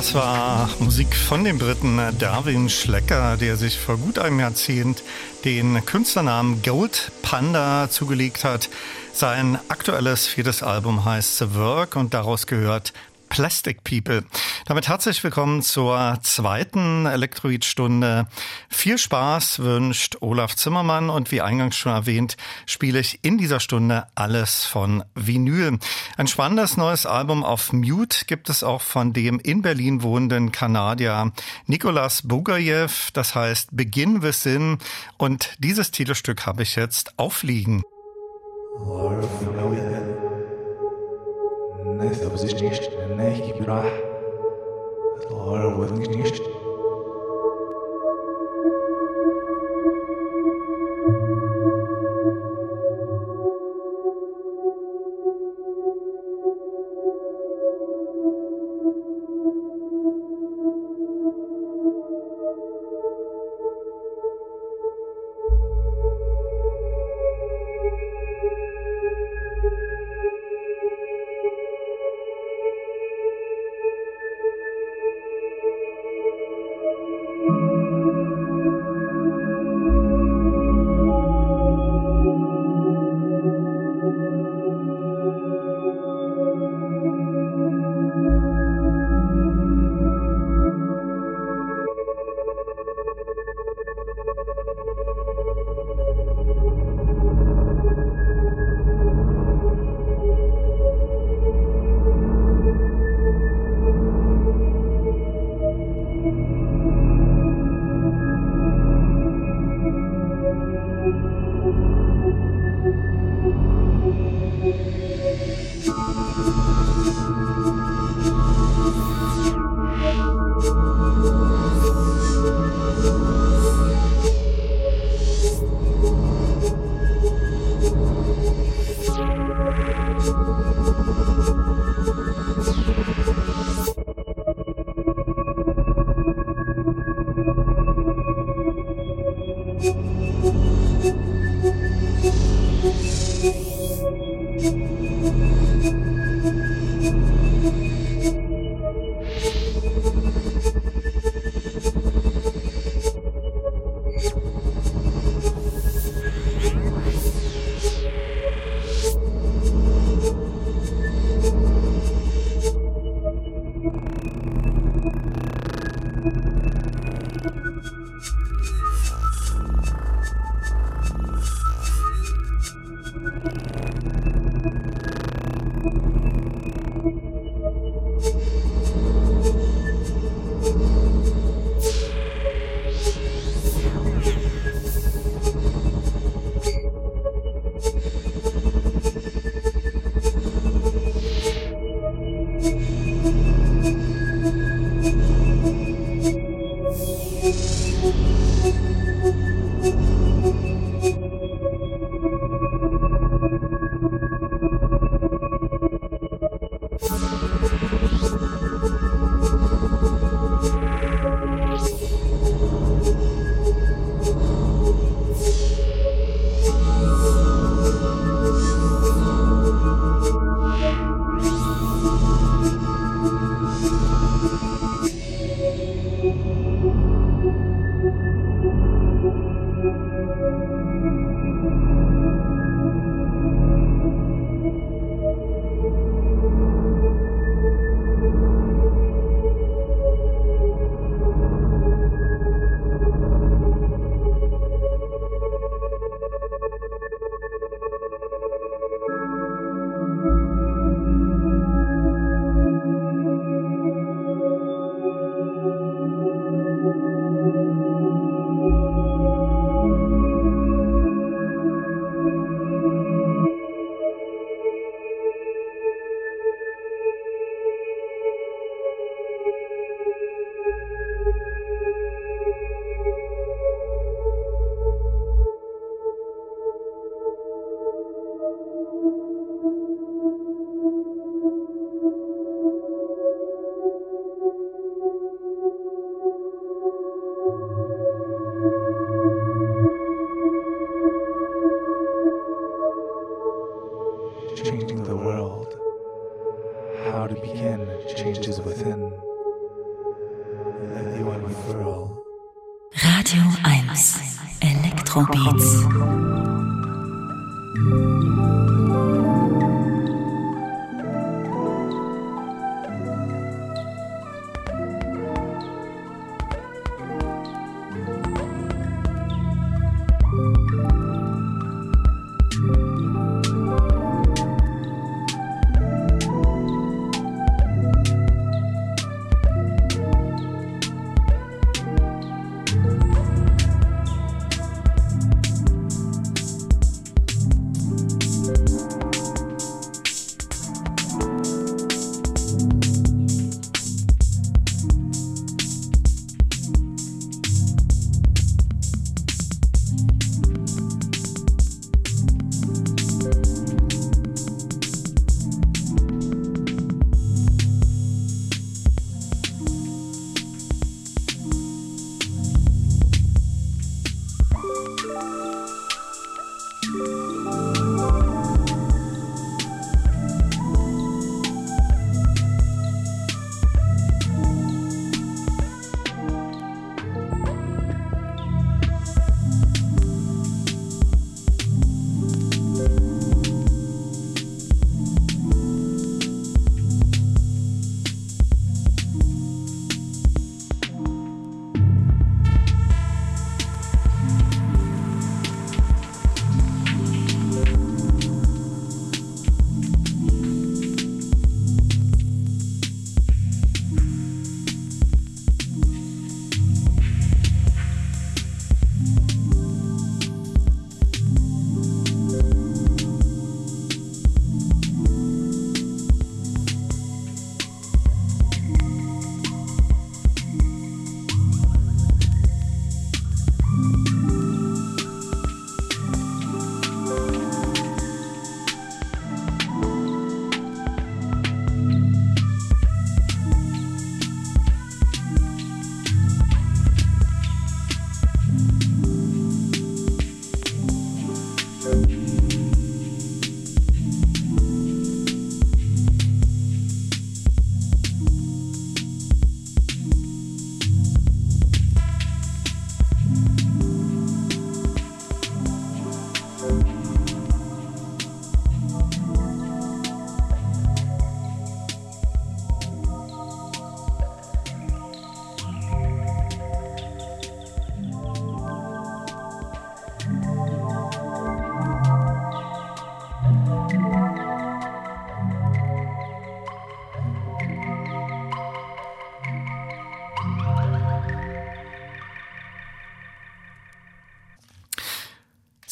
Das war Musik von dem Briten Darwin Schlecker, der sich vor gut einem Jahrzehnt den Künstlernamen Gold Panda zugelegt hat. Sein aktuelles viertes Album heißt The Work und daraus gehört Plastic People. Damit herzlich willkommen zur zweiten Elektroid-Stunde. Viel Spaß wünscht Olaf Zimmermann und wie eingangs schon erwähnt, spiele ich in dieser Stunde alles von Vinyl. Ein spannendes neues Album auf Mute gibt es auch von dem in Berlin wohnenden Kanadier Nikolas Bugajew. Das heißt Begin with Sin und dieses Titelstück habe ich jetzt aufliegen.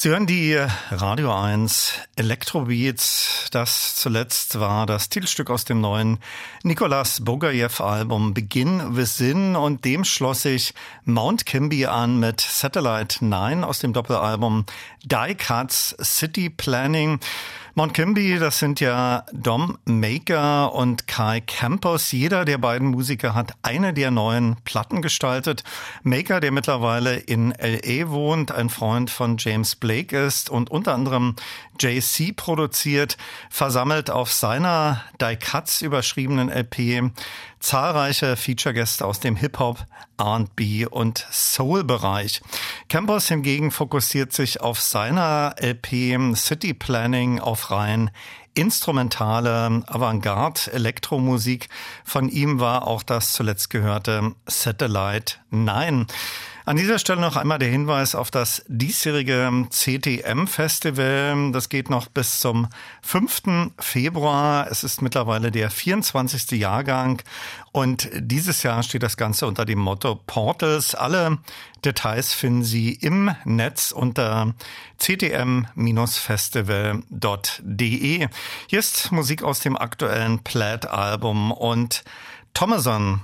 Sie hören die Radio 1 Elektrobeats. Das zuletzt war das Titelstück aus dem neuen Nikolas Bogajew Album Begin Within und dem schloss sich Mount Kimby an mit Satellite 9 aus dem Doppelalbum Die Cuts City Planning. Mount das sind ja Dom Maker und Kai Campos. Jeder der beiden Musiker hat eine der neuen Platten gestaltet. Maker, der mittlerweile in LA wohnt, ein Freund von James Blake ist und unter anderem JC produziert, versammelt auf seiner Die Cuts überschriebenen LP zahlreiche Feature-Gäste aus dem Hip-Hop, R&B und Soul-Bereich. Campos hingegen fokussiert sich auf seiner LP City Planning auf rein instrumentale Avantgarde-Elektromusik. Von ihm war auch das zuletzt gehörte Satellite 9. An dieser Stelle noch einmal der Hinweis auf das diesjährige CTM-Festival. Das geht noch bis zum 5. Februar. Es ist mittlerweile der 24. Jahrgang und dieses Jahr steht das Ganze unter dem Motto Portals. Alle Details finden Sie im Netz unter ctm-festival.de. Hier ist Musik aus dem aktuellen Plaid-Album und Thomason.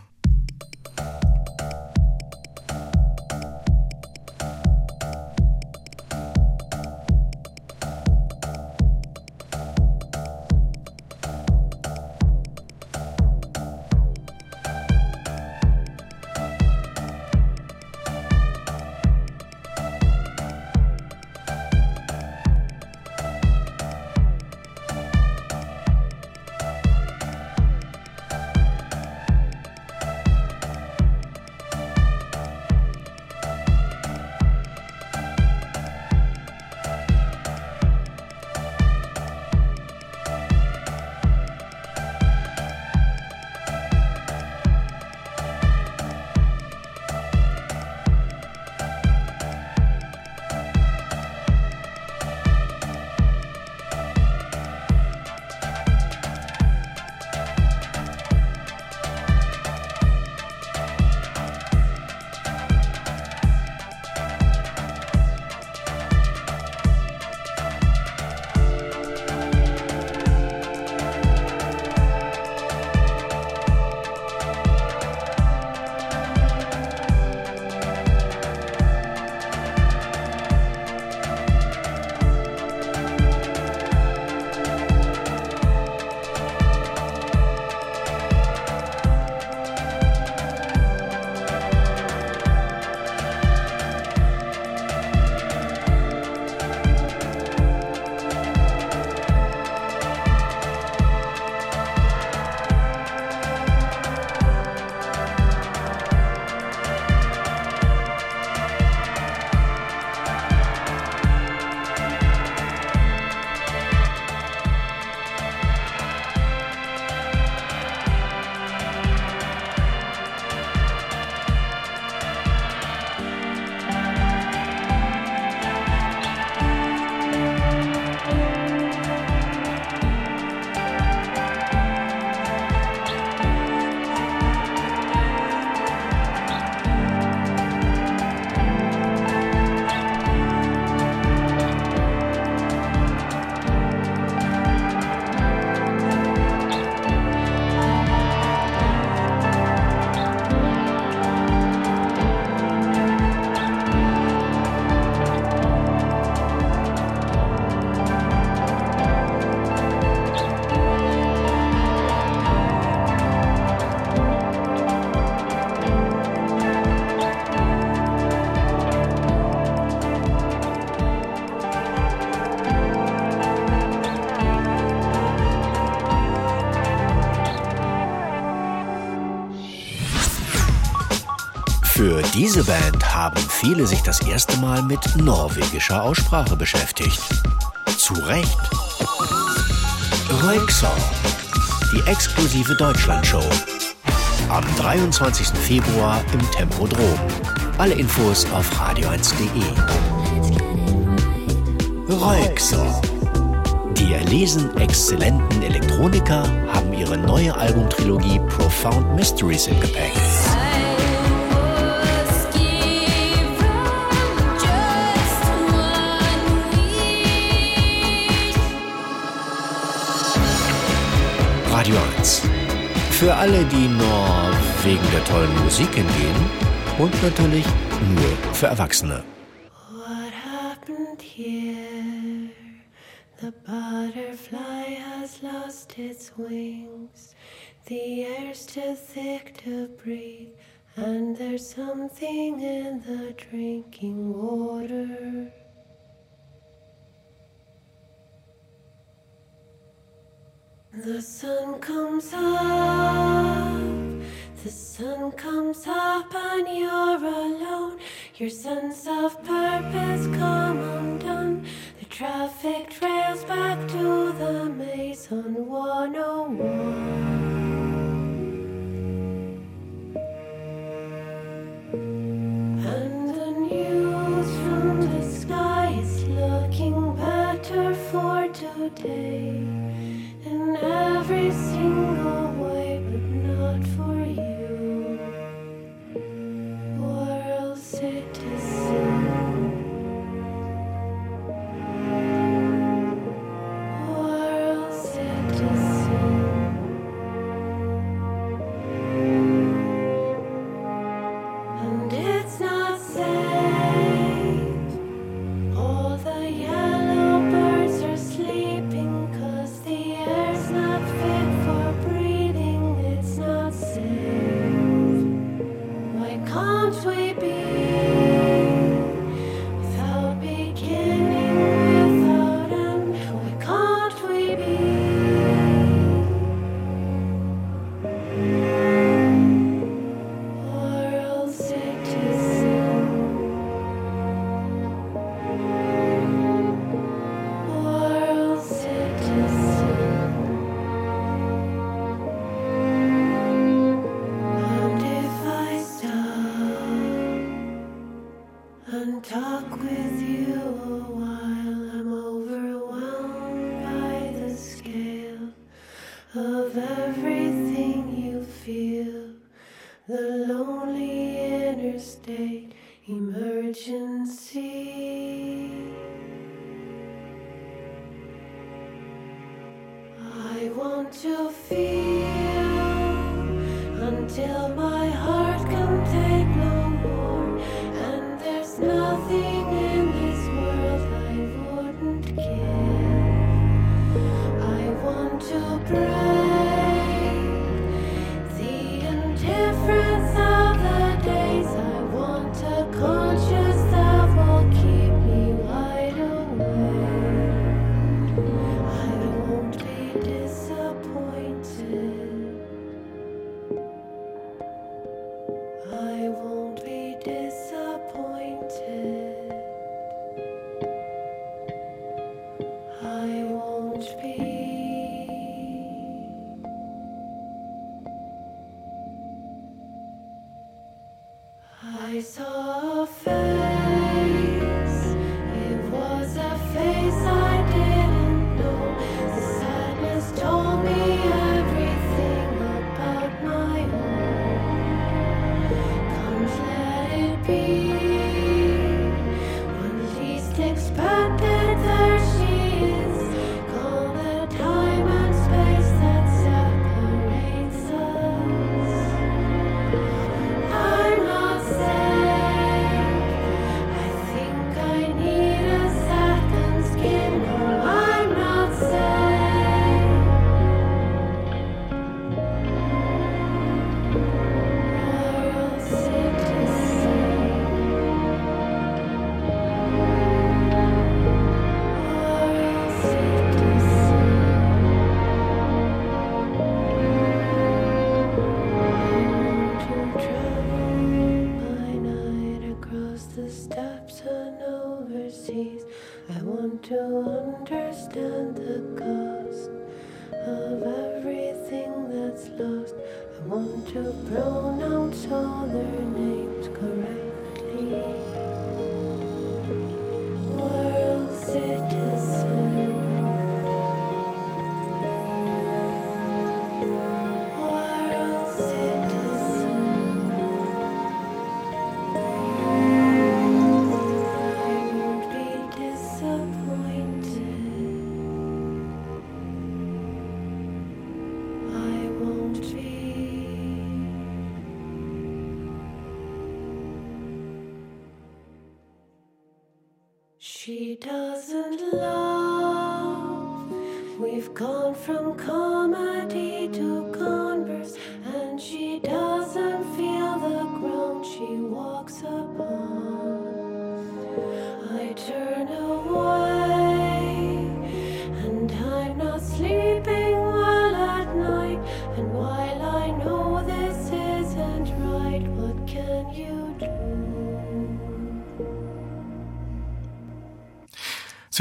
Für diese Band haben viele sich das erste Mal mit norwegischer Aussprache beschäftigt. Zu Recht. Röyksoll, die exklusive Deutschlandshow. Am 23. Februar im Tempodrom. Alle Infos auf radio1.de. Röyksoll. Die erlesen exzellenten Elektroniker haben ihre neue Albumtrilogie Profound Mysteries im Gepäck. Radio 1. Für alle, die nur wegen der tollen Musik hingehen und natürlich nur für Erwachsene. What happened here? The butterfly has lost its wings. The air's too thick to breathe, and there's something in the drinking water. The sun comes up, the sun comes up, and you're alone. Your sense of purpose come undone. The traffic trails back to the maze on 101. And the news from the sky is looking better for today every single The lonely interstate emergency. I want to feel until my heart can take no more. And there's nothing in this world I wouldn't give. I want to break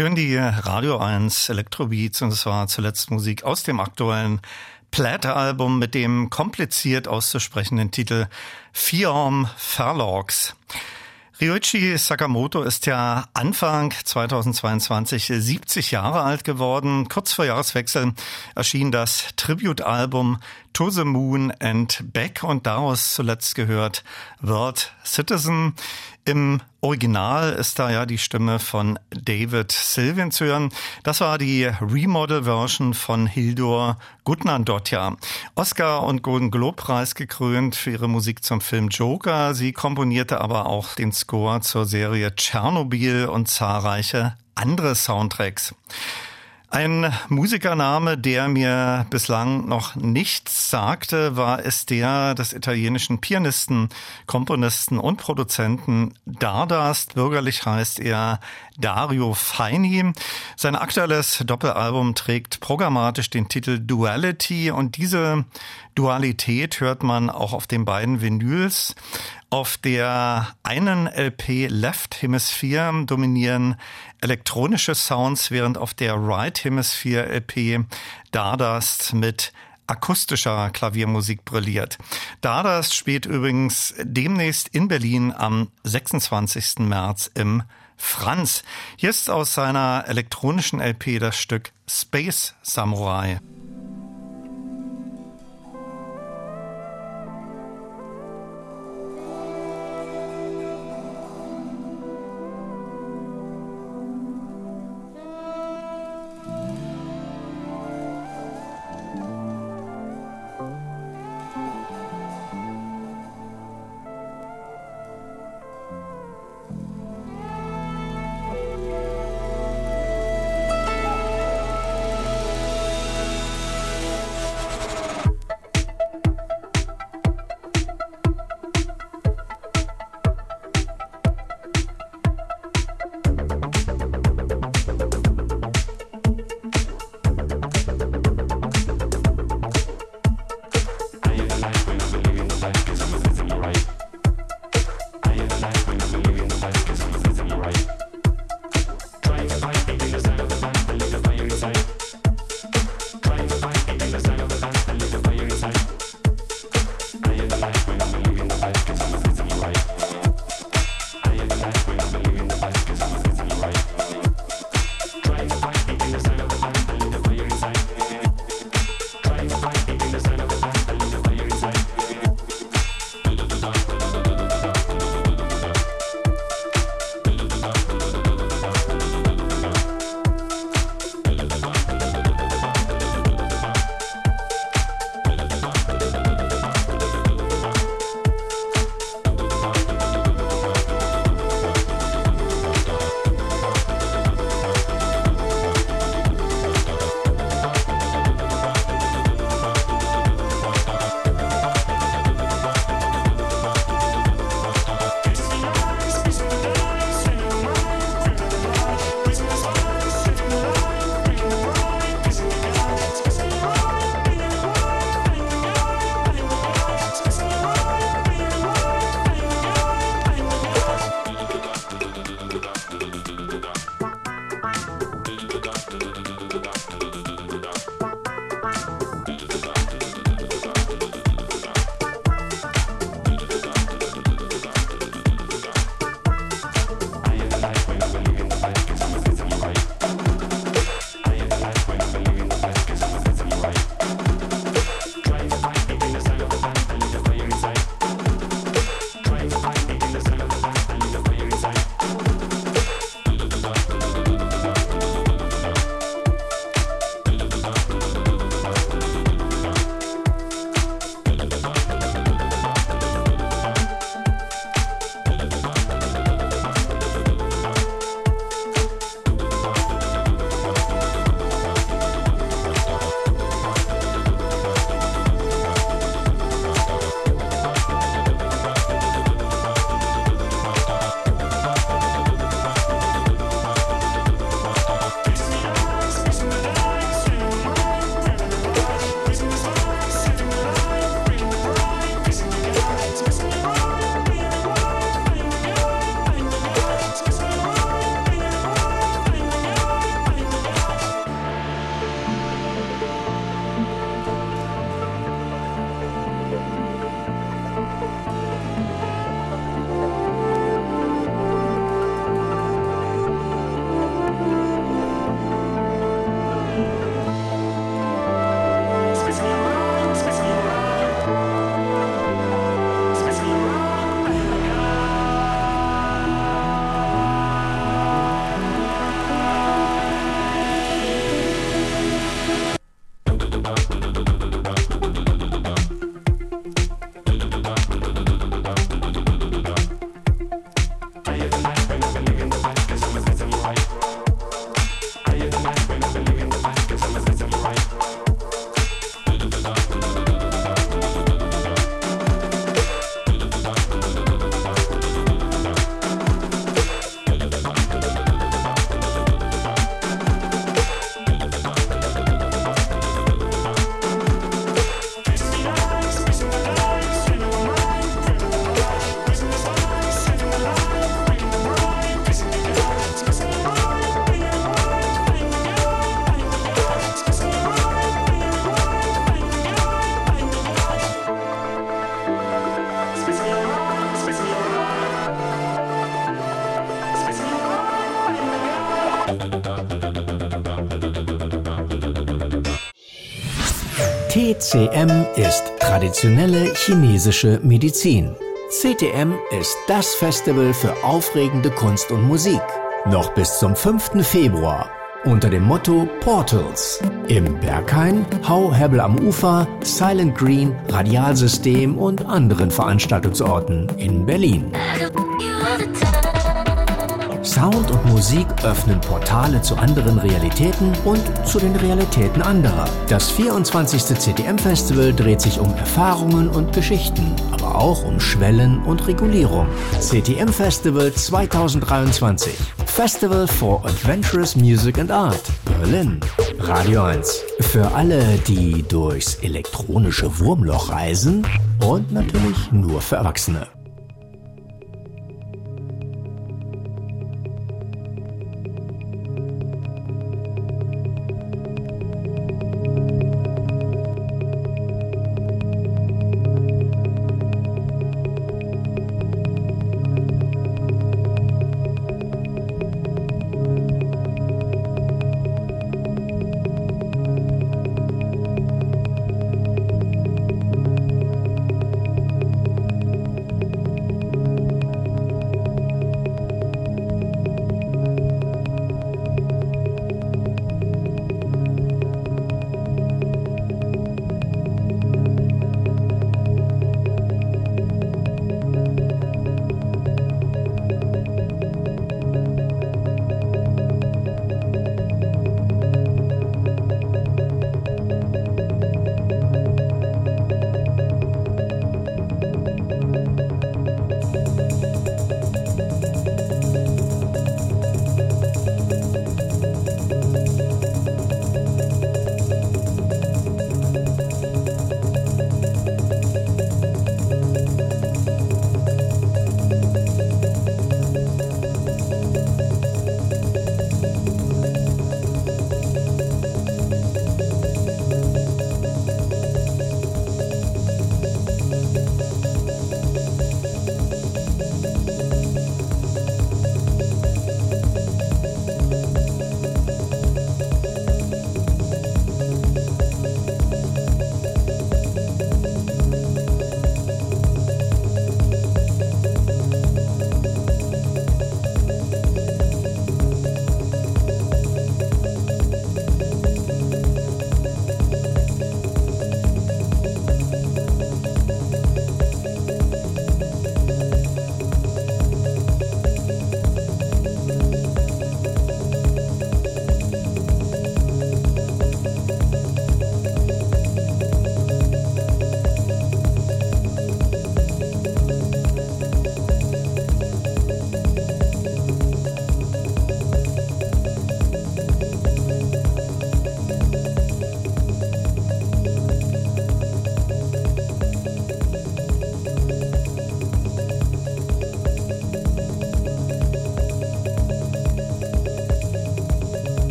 Sie hören die Radio 1 Elektrobeats und es war zuletzt Musik aus dem aktuellen Platt-Album mit dem kompliziert auszusprechenden Titel Fiorm Verlogs. Ryuichi Sakamoto ist ja Anfang 2022 70 Jahre alt geworden. Kurz vor Jahreswechsel erschien das Tribute-Album To the Moon and Back und daraus zuletzt gehört World Citizen. Im Original ist da ja die Stimme von David Sylvian zu hören. Das war die Remodel-Version von Hildur Gudnadottir. Oscar- und Golden Globe-Preis gekrönt für ihre Musik zum Film Joker. Sie komponierte aber auch den Score zur Serie Tschernobyl und zahlreiche andere Soundtracks. Ein Musikername, der mir bislang noch nichts sagte, war es der des italienischen Pianisten, Komponisten und Produzenten Dardast. Bürgerlich heißt er Dario Feini. Sein aktuelles Doppelalbum trägt programmatisch den Titel Duality und diese Dualität hört man auch auf den beiden Vinyls. Auf der einen LP Left Hemisphere dominieren elektronische Sounds, während auf der Right Hemisphere LP Dardust mit akustischer Klaviermusik brilliert. Dardust spielt übrigens demnächst in Berlin am 26. März im Franz. Hier ist aus seiner elektronischen LP das Stück Space Samurai. TCM ist traditionelle chinesische Medizin. CTM ist das Festival für aufregende Kunst und Musik. Noch bis zum 5. Februar unter dem Motto Portals. Im Berghain, Hauherbel am Ufer, Silent Green, Radialsystem und anderen Veranstaltungsorten in Berlin. Sound und Musik öffnen Portale zu anderen Realitäten und zu den Realitäten anderer. Das 24. CTM-Festival dreht sich um Erfahrungen und Geschichten, aber auch um Schwellen und Regulierung. CTM Festival 2023. Festival for Adventurous Music and Art. Berlin. Radio 1. Für alle, die durchs elektronische Wurmloch reisen und natürlich nur für Erwachsene.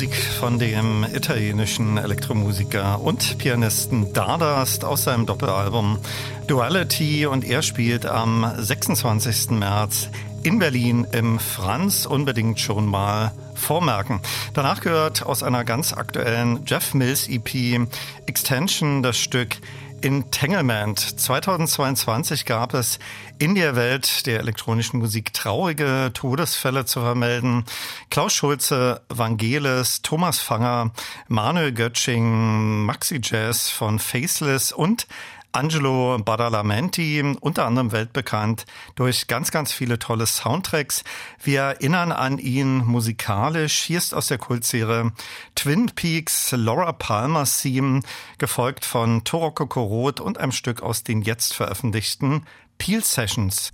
Musik von dem italienischen Elektromusiker und Pianisten Dardast aus seinem Doppelalbum Duality und er spielt am 26. März in Berlin im Franz unbedingt schon mal vormerken. Danach gehört aus einer ganz aktuellen Jeff Mills EP Extension das Stück Entanglement. 2022 gab es in der Welt der elektronischen Musik traurige Todesfälle zu vermelden. Klaus Schulze, Vangelis, Thomas Fanger, Manuel Götsching, Maxi Jazz von Faceless und Angelo Badalamenti, unter anderem weltbekannt durch ganz, ganz viele tolle Soundtracks. Wir erinnern an ihn musikalisch. Hier ist aus der Kultserie Twin Peaks Laura Palmer's Theme, gefolgt von Toroko Korot und einem Stück aus den jetzt veröffentlichten Peel Sessions.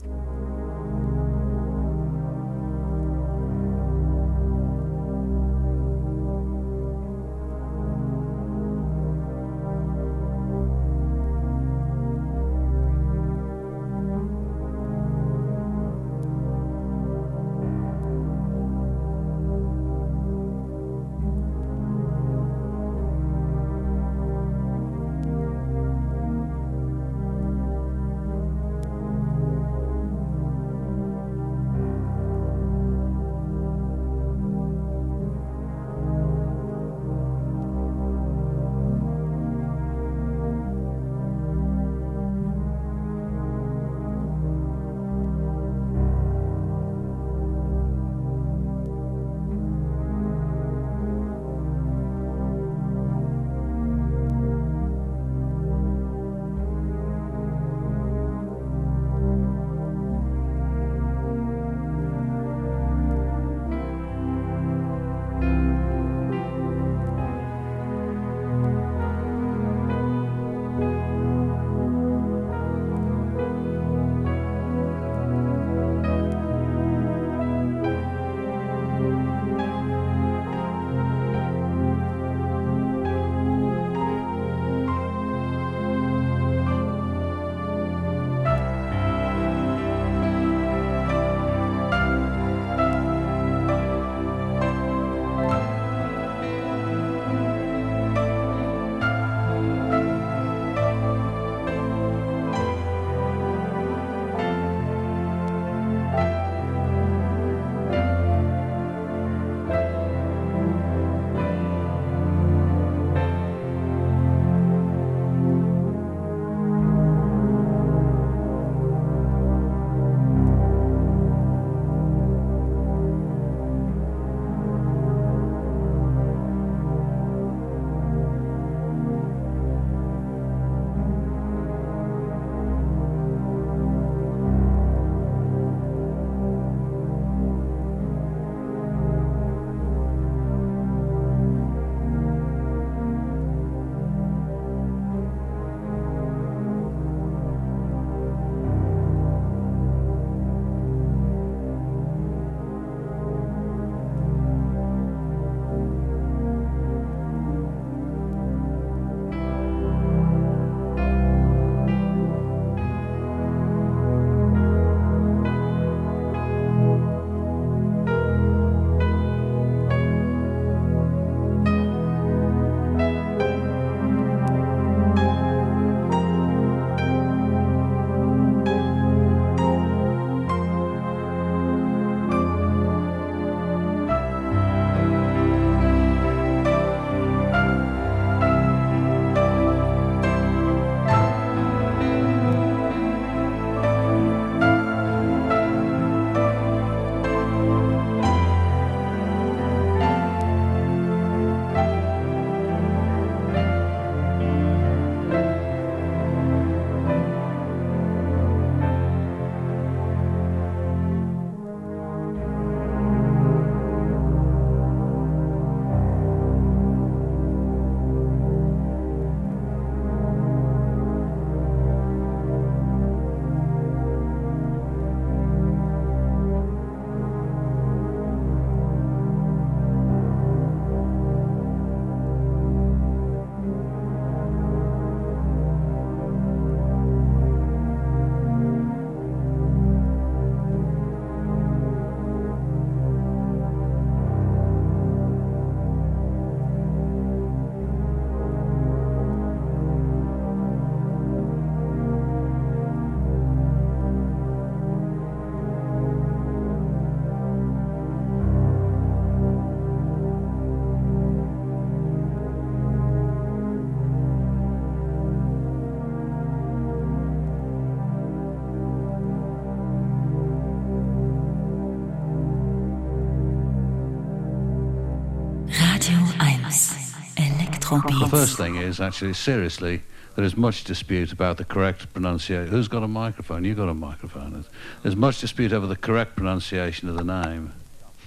Afro The first thing is actually, seriously, there is much dispute about the correct pronunciation. Who's got a microphone? You've got a microphone. There's- There's much dispute over the correct pronunciation of the name.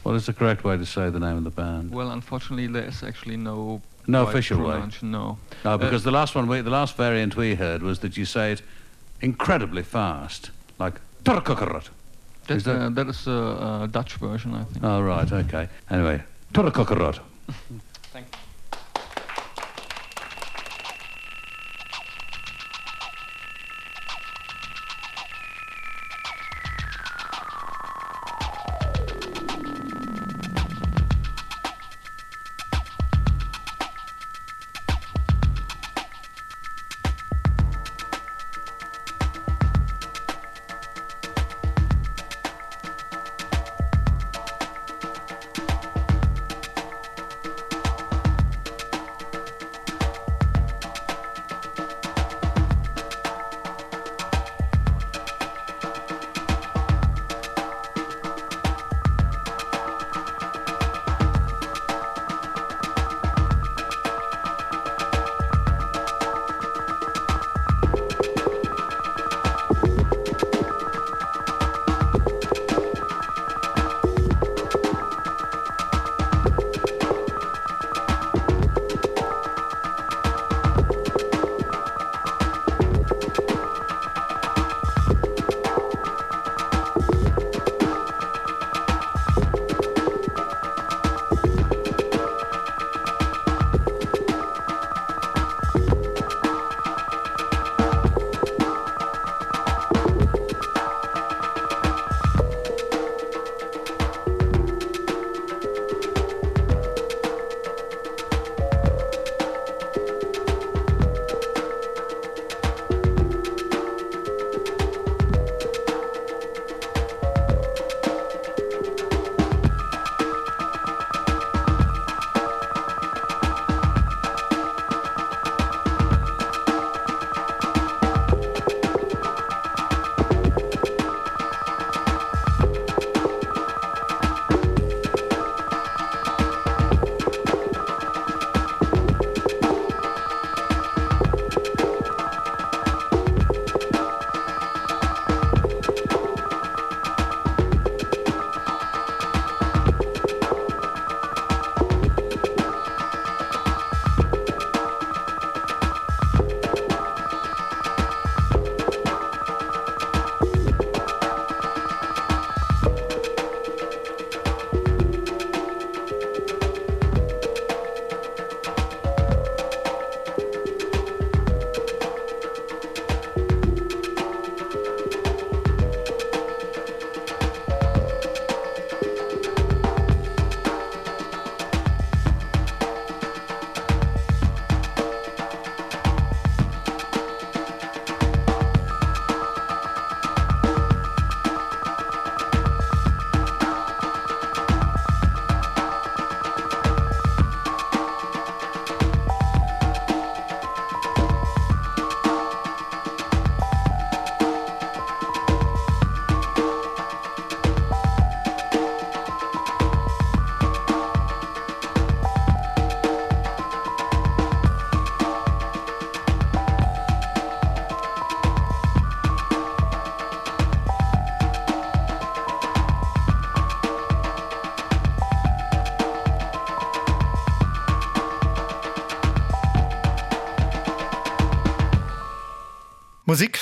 What is the correct way to say the name of the band? Well, unfortunately, there is actually no No official way. pronunciation, No. No, Uh, because the last one, we, the last variant we heard was that you say it incredibly fast, like turkokorot. That, Is that- uh, that is a, a Dutch version, I think. Oh, right, okay. Anyway, turkokorot.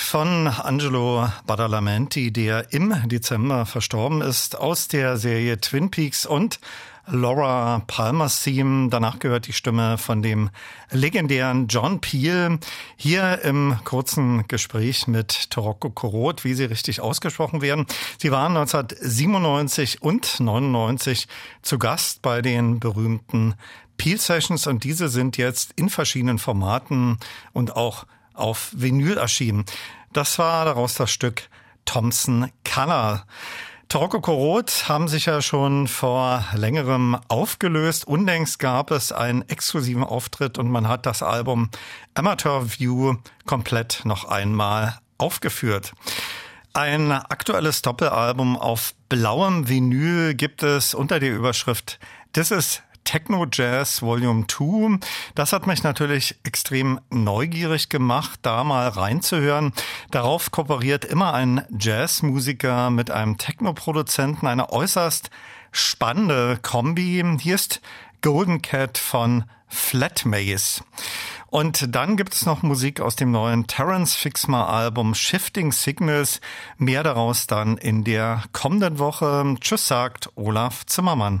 von Angelo Badalamenti, der im Dezember verstorben ist, aus der Serie Twin Peaks und Laura Palmer's Theme. Danach gehört die Stimme von dem legendären John Peel. Hier im kurzen Gespräch mit Toroko Korot, wie sie richtig ausgesprochen werden. Sie waren 1997 und 99 zu Gast bei den berühmten Peel Sessions und diese sind jetzt in verschiedenen Formaten und auch auf Vinyl erschienen. Das war daraus das Stück Thompson Color. Taroko Korot haben sich ja schon vor längerem aufgelöst. Unlängst gab es einen exklusiven Auftritt und man hat das Album Amateur View komplett noch einmal aufgeführt. Ein aktuelles Doppelalbum auf blauem Vinyl gibt es unter der Überschrift This is Techno Jazz Volume 2. Das hat mich natürlich extrem neugierig gemacht, da mal reinzuhören. Darauf kooperiert immer ein Jazzmusiker mit einem Techno-Produzenten, eine äußerst spannende Kombi. Hier ist Golden Cat von Flat Maze. Und dann gibt es noch Musik aus dem neuen Terence Fixmer Album Shifting Signals. Mehr daraus dann in der kommenden Woche. Tschüss sagt Olaf Zimmermann.